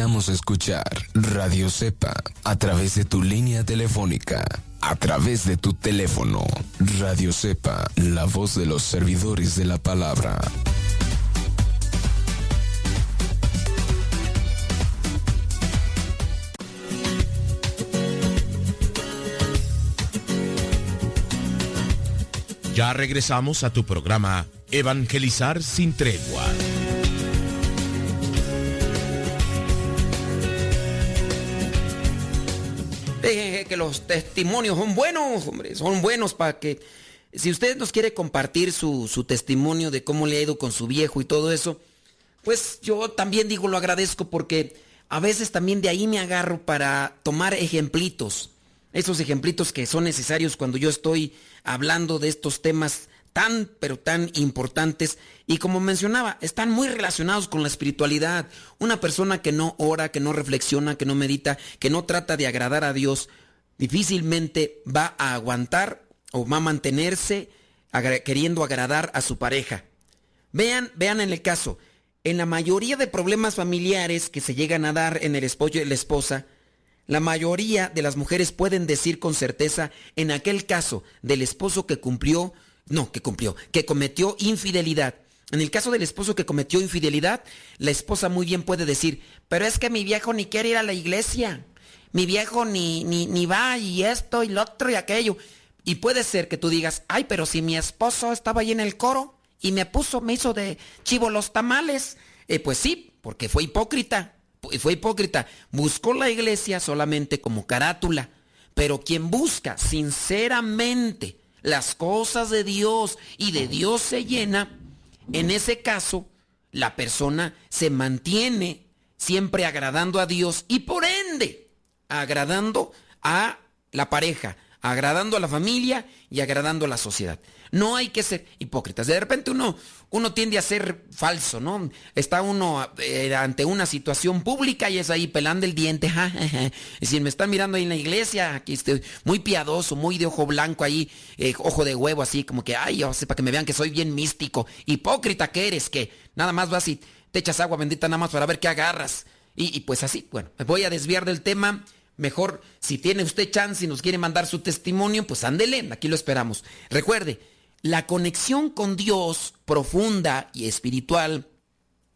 Invitamos a escuchar Radio Cepa a través de tu línea telefónica, a través de tu teléfono. Radio Cepa, la voz de los servidores de la palabra. Ya regresamos a tu programa Evangelizar sin tregua. Que los testimonios son buenos, hombre, son buenos para que si usted nos quiere compartir su, su, testimonio de cómo le ha ido con su viejo y todo eso, pues yo también digo lo agradezco porque a veces también de ahí me agarro para tomar ejemplitos, esos ejemplitos que son necesarios cuando yo estoy hablando de estos temas tan, pero tan importantes y como mencionaba, están muy relacionados con la espiritualidad. Una persona que no ora, que no reflexiona, que no medita, que no trata de agradar a Dios, difícilmente va a aguantar o va a mantenerse queriendo agradar a su pareja. Vean, vean en el caso, en la mayoría de problemas familiares que se llegan a dar en el esposo y la esposa, la mayoría de las mujeres pueden decir con certeza en aquel caso del esposo que cumplió, no, que cumplió, que cometió infidelidad. En el caso del esposo que cometió infidelidad, la esposa muy bien puede decir, pero es que mi viejo ni quiere ir a la iglesia, mi viejo ni, ni, ni va y esto y lo otro y aquello. Y puede ser que tú digas, ay, pero si mi esposo estaba ahí en el coro y me puso, me hizo de chivo los tamales, eh, pues sí, porque fue hipócrita fue hipócrita, buscó la iglesia solamente como carátula, pero quien busca sinceramente las cosas de Dios y de Dios se llena, en ese caso la persona se mantiene siempre agradando a Dios y por ende agradando a la pareja, agradando a la familia y agradando a la sociedad. No hay que ser hipócritas. De repente uno, uno tiende a ser falso, ¿no? Está uno eh, ante una situación pública y es ahí pelando el diente. y si me están mirando ahí en la iglesia, aquí estoy muy piadoso, muy de ojo blanco ahí, eh, ojo de huevo así, como que, ay, yo sé, para que me vean que soy bien místico. Hipócrita que eres, que nada más vas y te echas agua bendita nada más para ver qué agarras. Y, y pues así, bueno, me voy a desviar del tema. Mejor, si tiene usted chance y nos quiere mandar su testimonio, pues ándele, aquí lo esperamos. Recuerde, la conexión con Dios profunda y espiritual,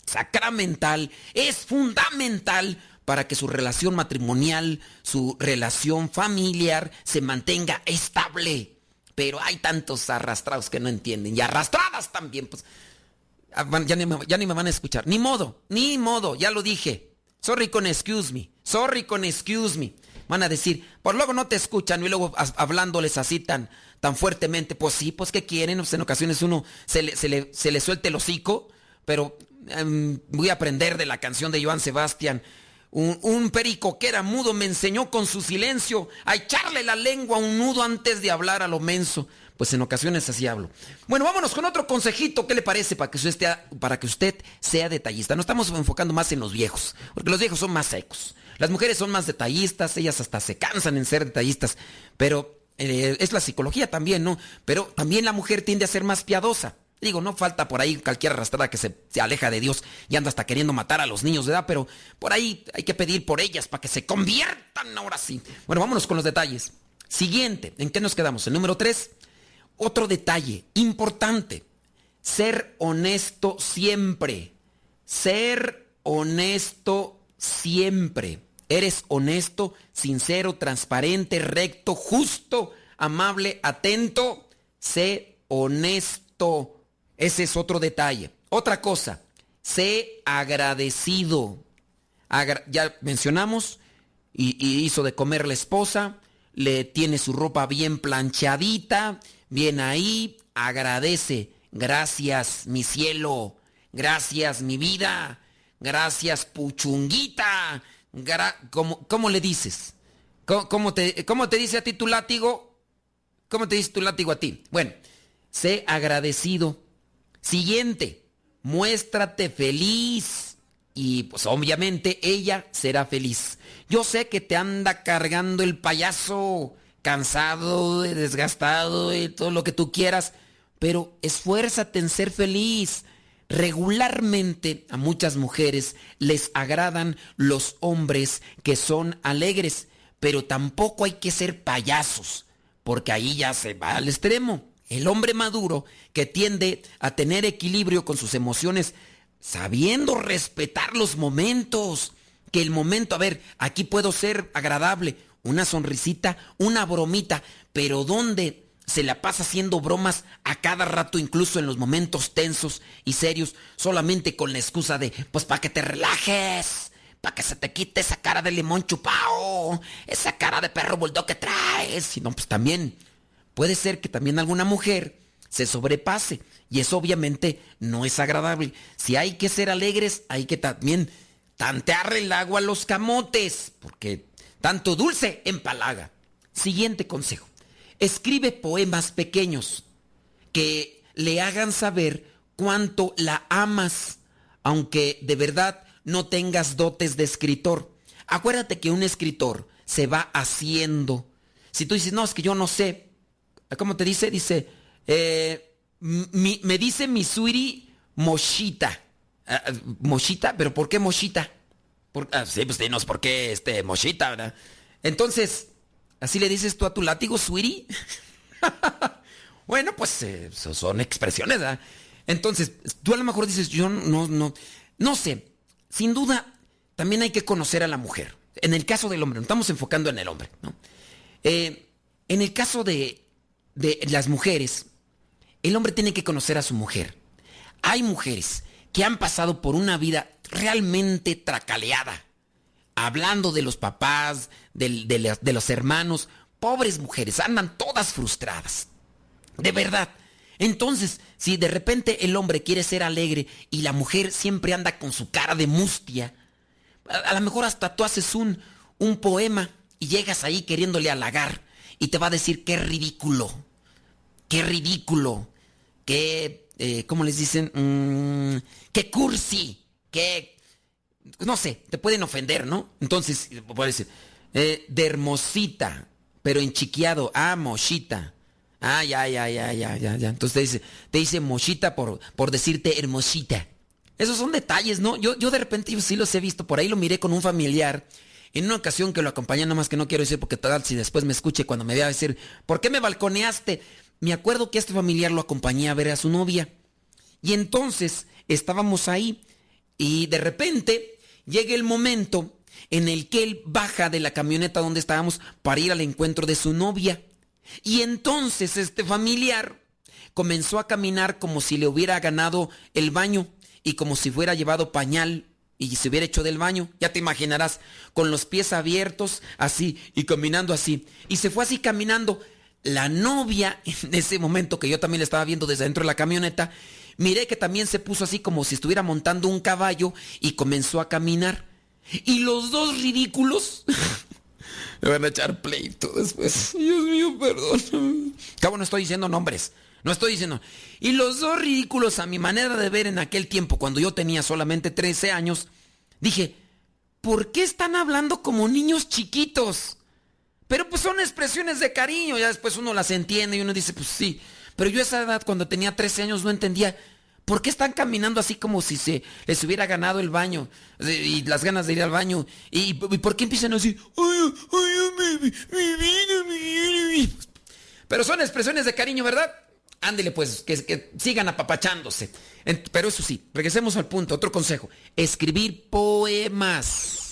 sacramental, es fundamental para que su relación matrimonial, su relación familiar se mantenga estable. Pero hay tantos arrastrados que no entienden y arrastradas también, pues ah, ya ni, me, ya ni me van a escuchar. Ni modo, ni modo, ya lo dije. Sorry con excuse me, sorry con excuse me. Van a decir, por luego no te escuchan y luego hablándoles así tan, tan fuertemente. Pues sí, pues que quieren. Pues en ocasiones uno se le, se le, se le suelte el hocico, pero em, voy a aprender de la canción de Joan Sebastián. Un, un, perico que era mudo me enseñó con su silencio a echarle la lengua a un nudo antes de hablar a lo menso. Pues en ocasiones así hablo. Bueno, vámonos con otro consejito. ¿Qué le parece para que usted, para que usted sea detallista? No estamos enfocando más en los viejos, porque los viejos son más secos. Las mujeres son más detallistas, ellas hasta se cansan en ser detallistas, pero eh, es la psicología también, ¿no? Pero también la mujer tiende a ser más piadosa. Digo, no falta por ahí cualquier arrastrada que se, aleja de Dios y anda hasta queriendo matar a los niños de edad, pero por ahí hay que pedir por ellas para que se conviertan ahora sí. Bueno, vámonos con los detalles. Siguiente, ¿en qué nos quedamos? El número tres, otro detalle importante, ser honesto siempre. Ser honesto siempre. Eres honesto, sincero, transparente, recto, justo, amable, atento. Sé honesto. Ese es otro detalle. Otra cosa, sé agradecido. ya mencionamos, y, y, hizo de comer la esposa, le tiene su ropa bien planchadita, bien ahí, agradece. Gracias, mi cielo. Gracias, mi vida. Gracias, puchunguita. ¿Cómo, le dices? ¿Cómo, te, ¿Cómo te dice a ti tu látigo? ¿Cómo te dice tu látigo a ti? Bueno, sé agradecido. Siguiente, muéstrate feliz. Y pues obviamente ella será feliz. Yo sé que te anda cargando el payaso, cansado, desgastado y todo lo que tú quieras, pero esfuérzate en ser feliz. Regularmente a muchas mujeres les agradan los hombres que son alegres, pero tampoco hay que ser payasos, porque ahí ya se va al extremo. El hombre maduro que tiende a tener equilibrio con sus emociones, sabiendo respetar los momentos, que el momento, a ver, aquí puedo ser agradable, una sonrisita, una bromita, pero ¿dónde se la pasa haciendo bromas a cada rato, incluso en los momentos tensos y serios, solamente con la excusa de, pues para que te relajes, para que se te quite esa cara de limón chupao, esa cara de perro bulldog que traes, sino pues también puede ser que también alguna mujer se sobrepase y eso obviamente no es agradable. Si hay que ser alegres, hay que también tantear el agua a los camotes, porque tanto dulce empalaga. Siguiente consejo. Escribe poemas pequeños que le hagan saber cuánto la amas, aunque de verdad no tengas dotes de escritor. Acuérdate que un escritor se va haciendo. Si tú dices, no, es que yo no sé, ¿cómo te dice? Dice, eh, me dice mi sweetie Moshita. Ah, moshita, pero ¿por qué Moshita? ah, sí, pues dinos por qué este Moshita, ¿verdad? Entonces, ¿así le dices tú a tu látigo, sweetie? bueno, pues eh, son expresiones, ¿verdad? Entonces, tú a lo mejor dices, yo no, no, no sé. Sin duda, también hay que conocer a la mujer. En el caso del hombre, no estamos enfocando en el hombre, ¿no? Eh, en el caso de, de las mujeres, el hombre tiene que conocer a su mujer. Hay mujeres que han pasado por una vida realmente tracaleada. Hablando de los papás, de, los hermanos, pobres mujeres, andan todas frustradas. De verdad. Entonces, si de repente el hombre quiere ser alegre y la mujer siempre anda con su cara de mustia, a, lo mejor hasta tú haces un, un poema y llegas ahí queriéndole halagar y te va a decir qué ridículo, qué ridículo, qué, eh, ¿cómo les dicen? Mm, qué cursi, qué, no sé, te pueden ofender, ¿no? Entonces, puede decir, eh, de hermosita, pero en chiquiado, ah, mochita. Ah, ya, ya, ya, ya, ya, ya. Entonces te dice, te dice mochita por, por decirte hermosita. Esos son detalles, ¿no? Yo, yo de repente sí los he visto, por ahí lo miré con un familiar. En una ocasión que lo acompañé, nada más que no quiero decir porque tal si después me escuche cuando me vea decir, ¿por qué me balconeaste? Me acuerdo que este familiar lo acompañé a ver a su novia. Y entonces estábamos ahí y de repente llega el momento en el que él baja de la camioneta donde estábamos para ir al encuentro de su novia. Y entonces este familiar comenzó a caminar como si le hubiera ganado el baño y como si fuera llevado pañal y se hubiera hecho del baño, ya te imaginarás, con los pies abiertos, así, y caminando así. Y se fue así caminando. La novia, en ese momento que yo también le estaba viendo desde dentro de la camioneta, miré que también se puso así como si estuviera montando un caballo y comenzó a caminar. Y los dos ridículos me van a echar pleito después. Dios mío, perdón. Cabo, no estoy diciendo nombres. No estoy diciendo. Y los dos ridículos, a mi manera de ver en aquel tiempo, cuando yo tenía solamente 13 años, dije, ¿por qué están hablando como niños chiquitos? Pero pues son expresiones de cariño, ya después uno las entiende y uno dice, pues sí. Pero yo a esa edad, cuando tenía 13 años, no entendía por qué están caminando así como si se les hubiera ganado el baño y las ganas de ir al baño. ¿Y, por qué empiezan así? Pero son expresiones de cariño, ¿verdad? Ándele pues, que, sigan apapachándose. Pero eso sí, regresemos al punto, otro consejo. Escribir poemas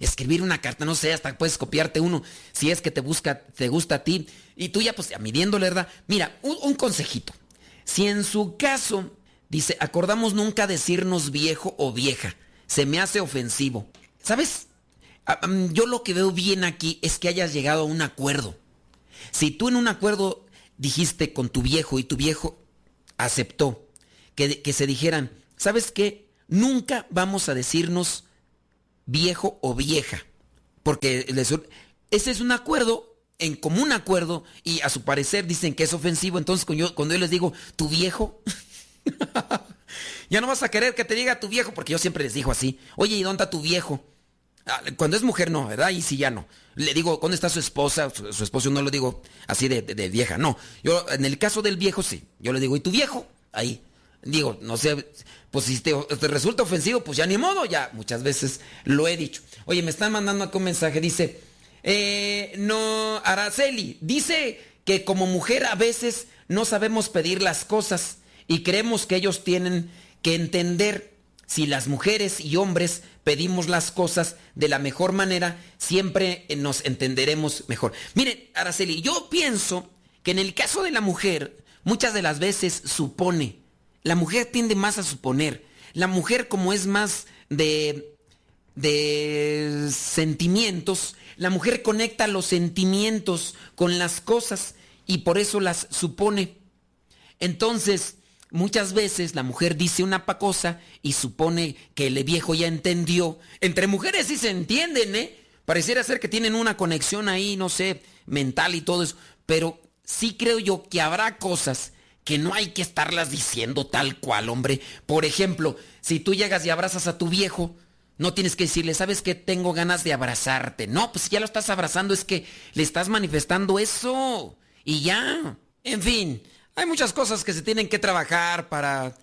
escribir una carta, no sé, hasta puedes copiarte uno si es que te busca, te gusta a ti. Y tú ya, pues, midiéndole, ¿verdad? Mira, un, consejito. Si en su caso, dice, acordamos nunca decirnos viejo o vieja, se me hace ofensivo. ¿Sabes? Yo lo que veo bien aquí es que hayas llegado a un acuerdo. Si tú en un acuerdo dijiste con tu viejo y tu viejo aceptó que, que se dijeran, ¿sabes qué? Nunca vamos a decirnos viejo o vieja. Porque ese es un acuerdo, en común acuerdo, y a su parecer dicen que es ofensivo. Entonces cuando yo, cuando les digo, tu viejo, ya no vas a querer que te diga tu viejo, porque yo siempre les digo así, oye, ¿y dónde está tu viejo? Ah, cuando es mujer no, ¿verdad? Y si ya no. Le digo, ¿dónde está su esposa? Su, esposo no lo digo así de, vieja, no. Yo, en el caso del viejo, sí. Yo le digo, ¿y tu viejo? Ahí. Digo, no sé, pues si te, resulta ofensivo, pues ya ni modo, ya muchas veces lo he dicho. Oye, me están mandando acá un mensaje, dice, eh, no, Araceli, dice que como mujer a veces no sabemos pedir las cosas y creemos que ellos tienen que entender si las mujeres y hombres pedimos las cosas de la mejor manera, siempre nos entenderemos mejor. Miren, Araceli, yo pienso que en el caso de la mujer, muchas de las veces supone. La mujer tiende más a suponer. La mujer como es más de de sentimientos, la mujer conecta los sentimientos con las cosas y por eso las supone. Entonces, muchas veces la mujer dice una cosa y supone que el viejo ya entendió. Entre mujeres sí se entienden, ¿eh? Pareciera ser que tienen una conexión ahí, no sé, mental y todo eso. Pero sí creo yo que habrá cosas que no hay que estarlas diciendo tal cual, hombre. Por ejemplo, si tú llegas y abrazas a tu viejo, no tienes que decirle, ¿sabes que Tengo ganas de abrazarte. No, pues si ya lo estás abrazando es que le estás manifestando eso. Y ya. En fin, hay muchas cosas que se tienen que trabajar para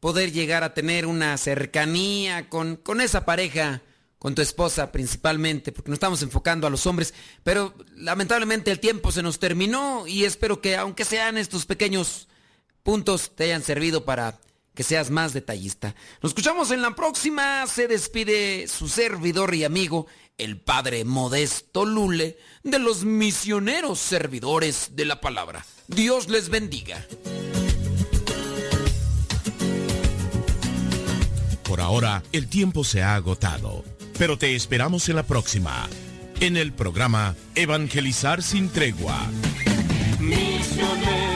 poder llegar a tener una cercanía con, con esa pareja, con tu esposa principalmente, porque nos estamos enfocando a los hombres, pero lamentablemente el tiempo se nos terminó y espero que aunque sean estos pequeños puntos te hayan servido para que seas más detallista. Nos escuchamos en la próxima. Se despide su servidor y amigo, el Padre Modesto Lule, de los misioneros servidores de la palabra. Dios les bendiga. Por ahora, el tiempo se ha agotado, pero te esperamos en la próxima, en el programa Evangelizar sin tregua. tu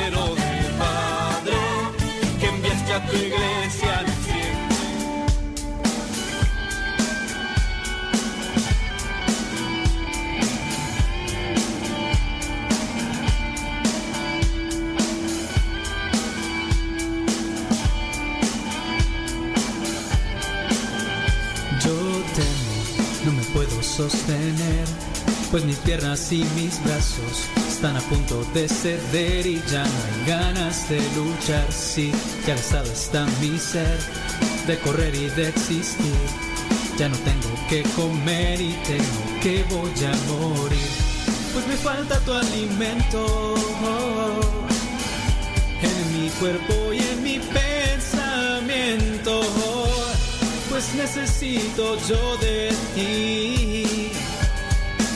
pues mis piernas y mis brazos están a punto de ceder y ya no hay ganas de luchar. Sí, ya estado está mi ser de correr y de existir. Ya no tengo que comer y tengo que voy a morir. Pues me falta tu alimento en mi cuerpo y en mi pensamiento. Pues necesito yo de ti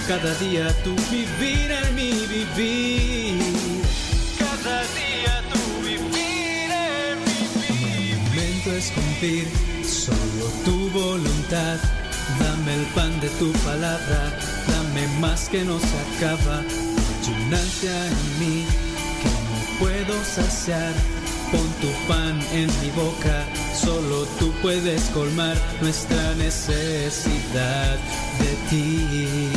cada día tú vivir en mi vivir. Cada día tú vivir en mi vivir. El momento es cumplir solo tu voluntad. Dame el pan de tu palabra, dame más que no se acaba. Hay en mí que no puedo saciar. Pon tu pan en mi boca, solo tú puedes colmar nuestra necesidad de ti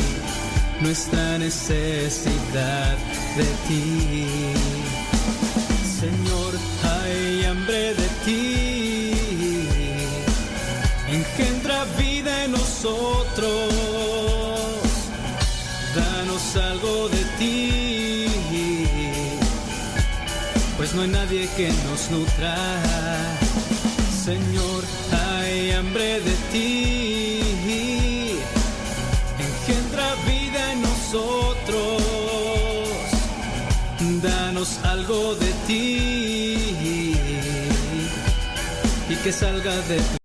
nuestra necesidad de ti. Señor, hay hambre de ti. Engendra vida en nosotros. Danos algo de no hay nadie que nos nutra. Señor, hay hambre de ti nosotros. Danos algo de ti y que salga de tu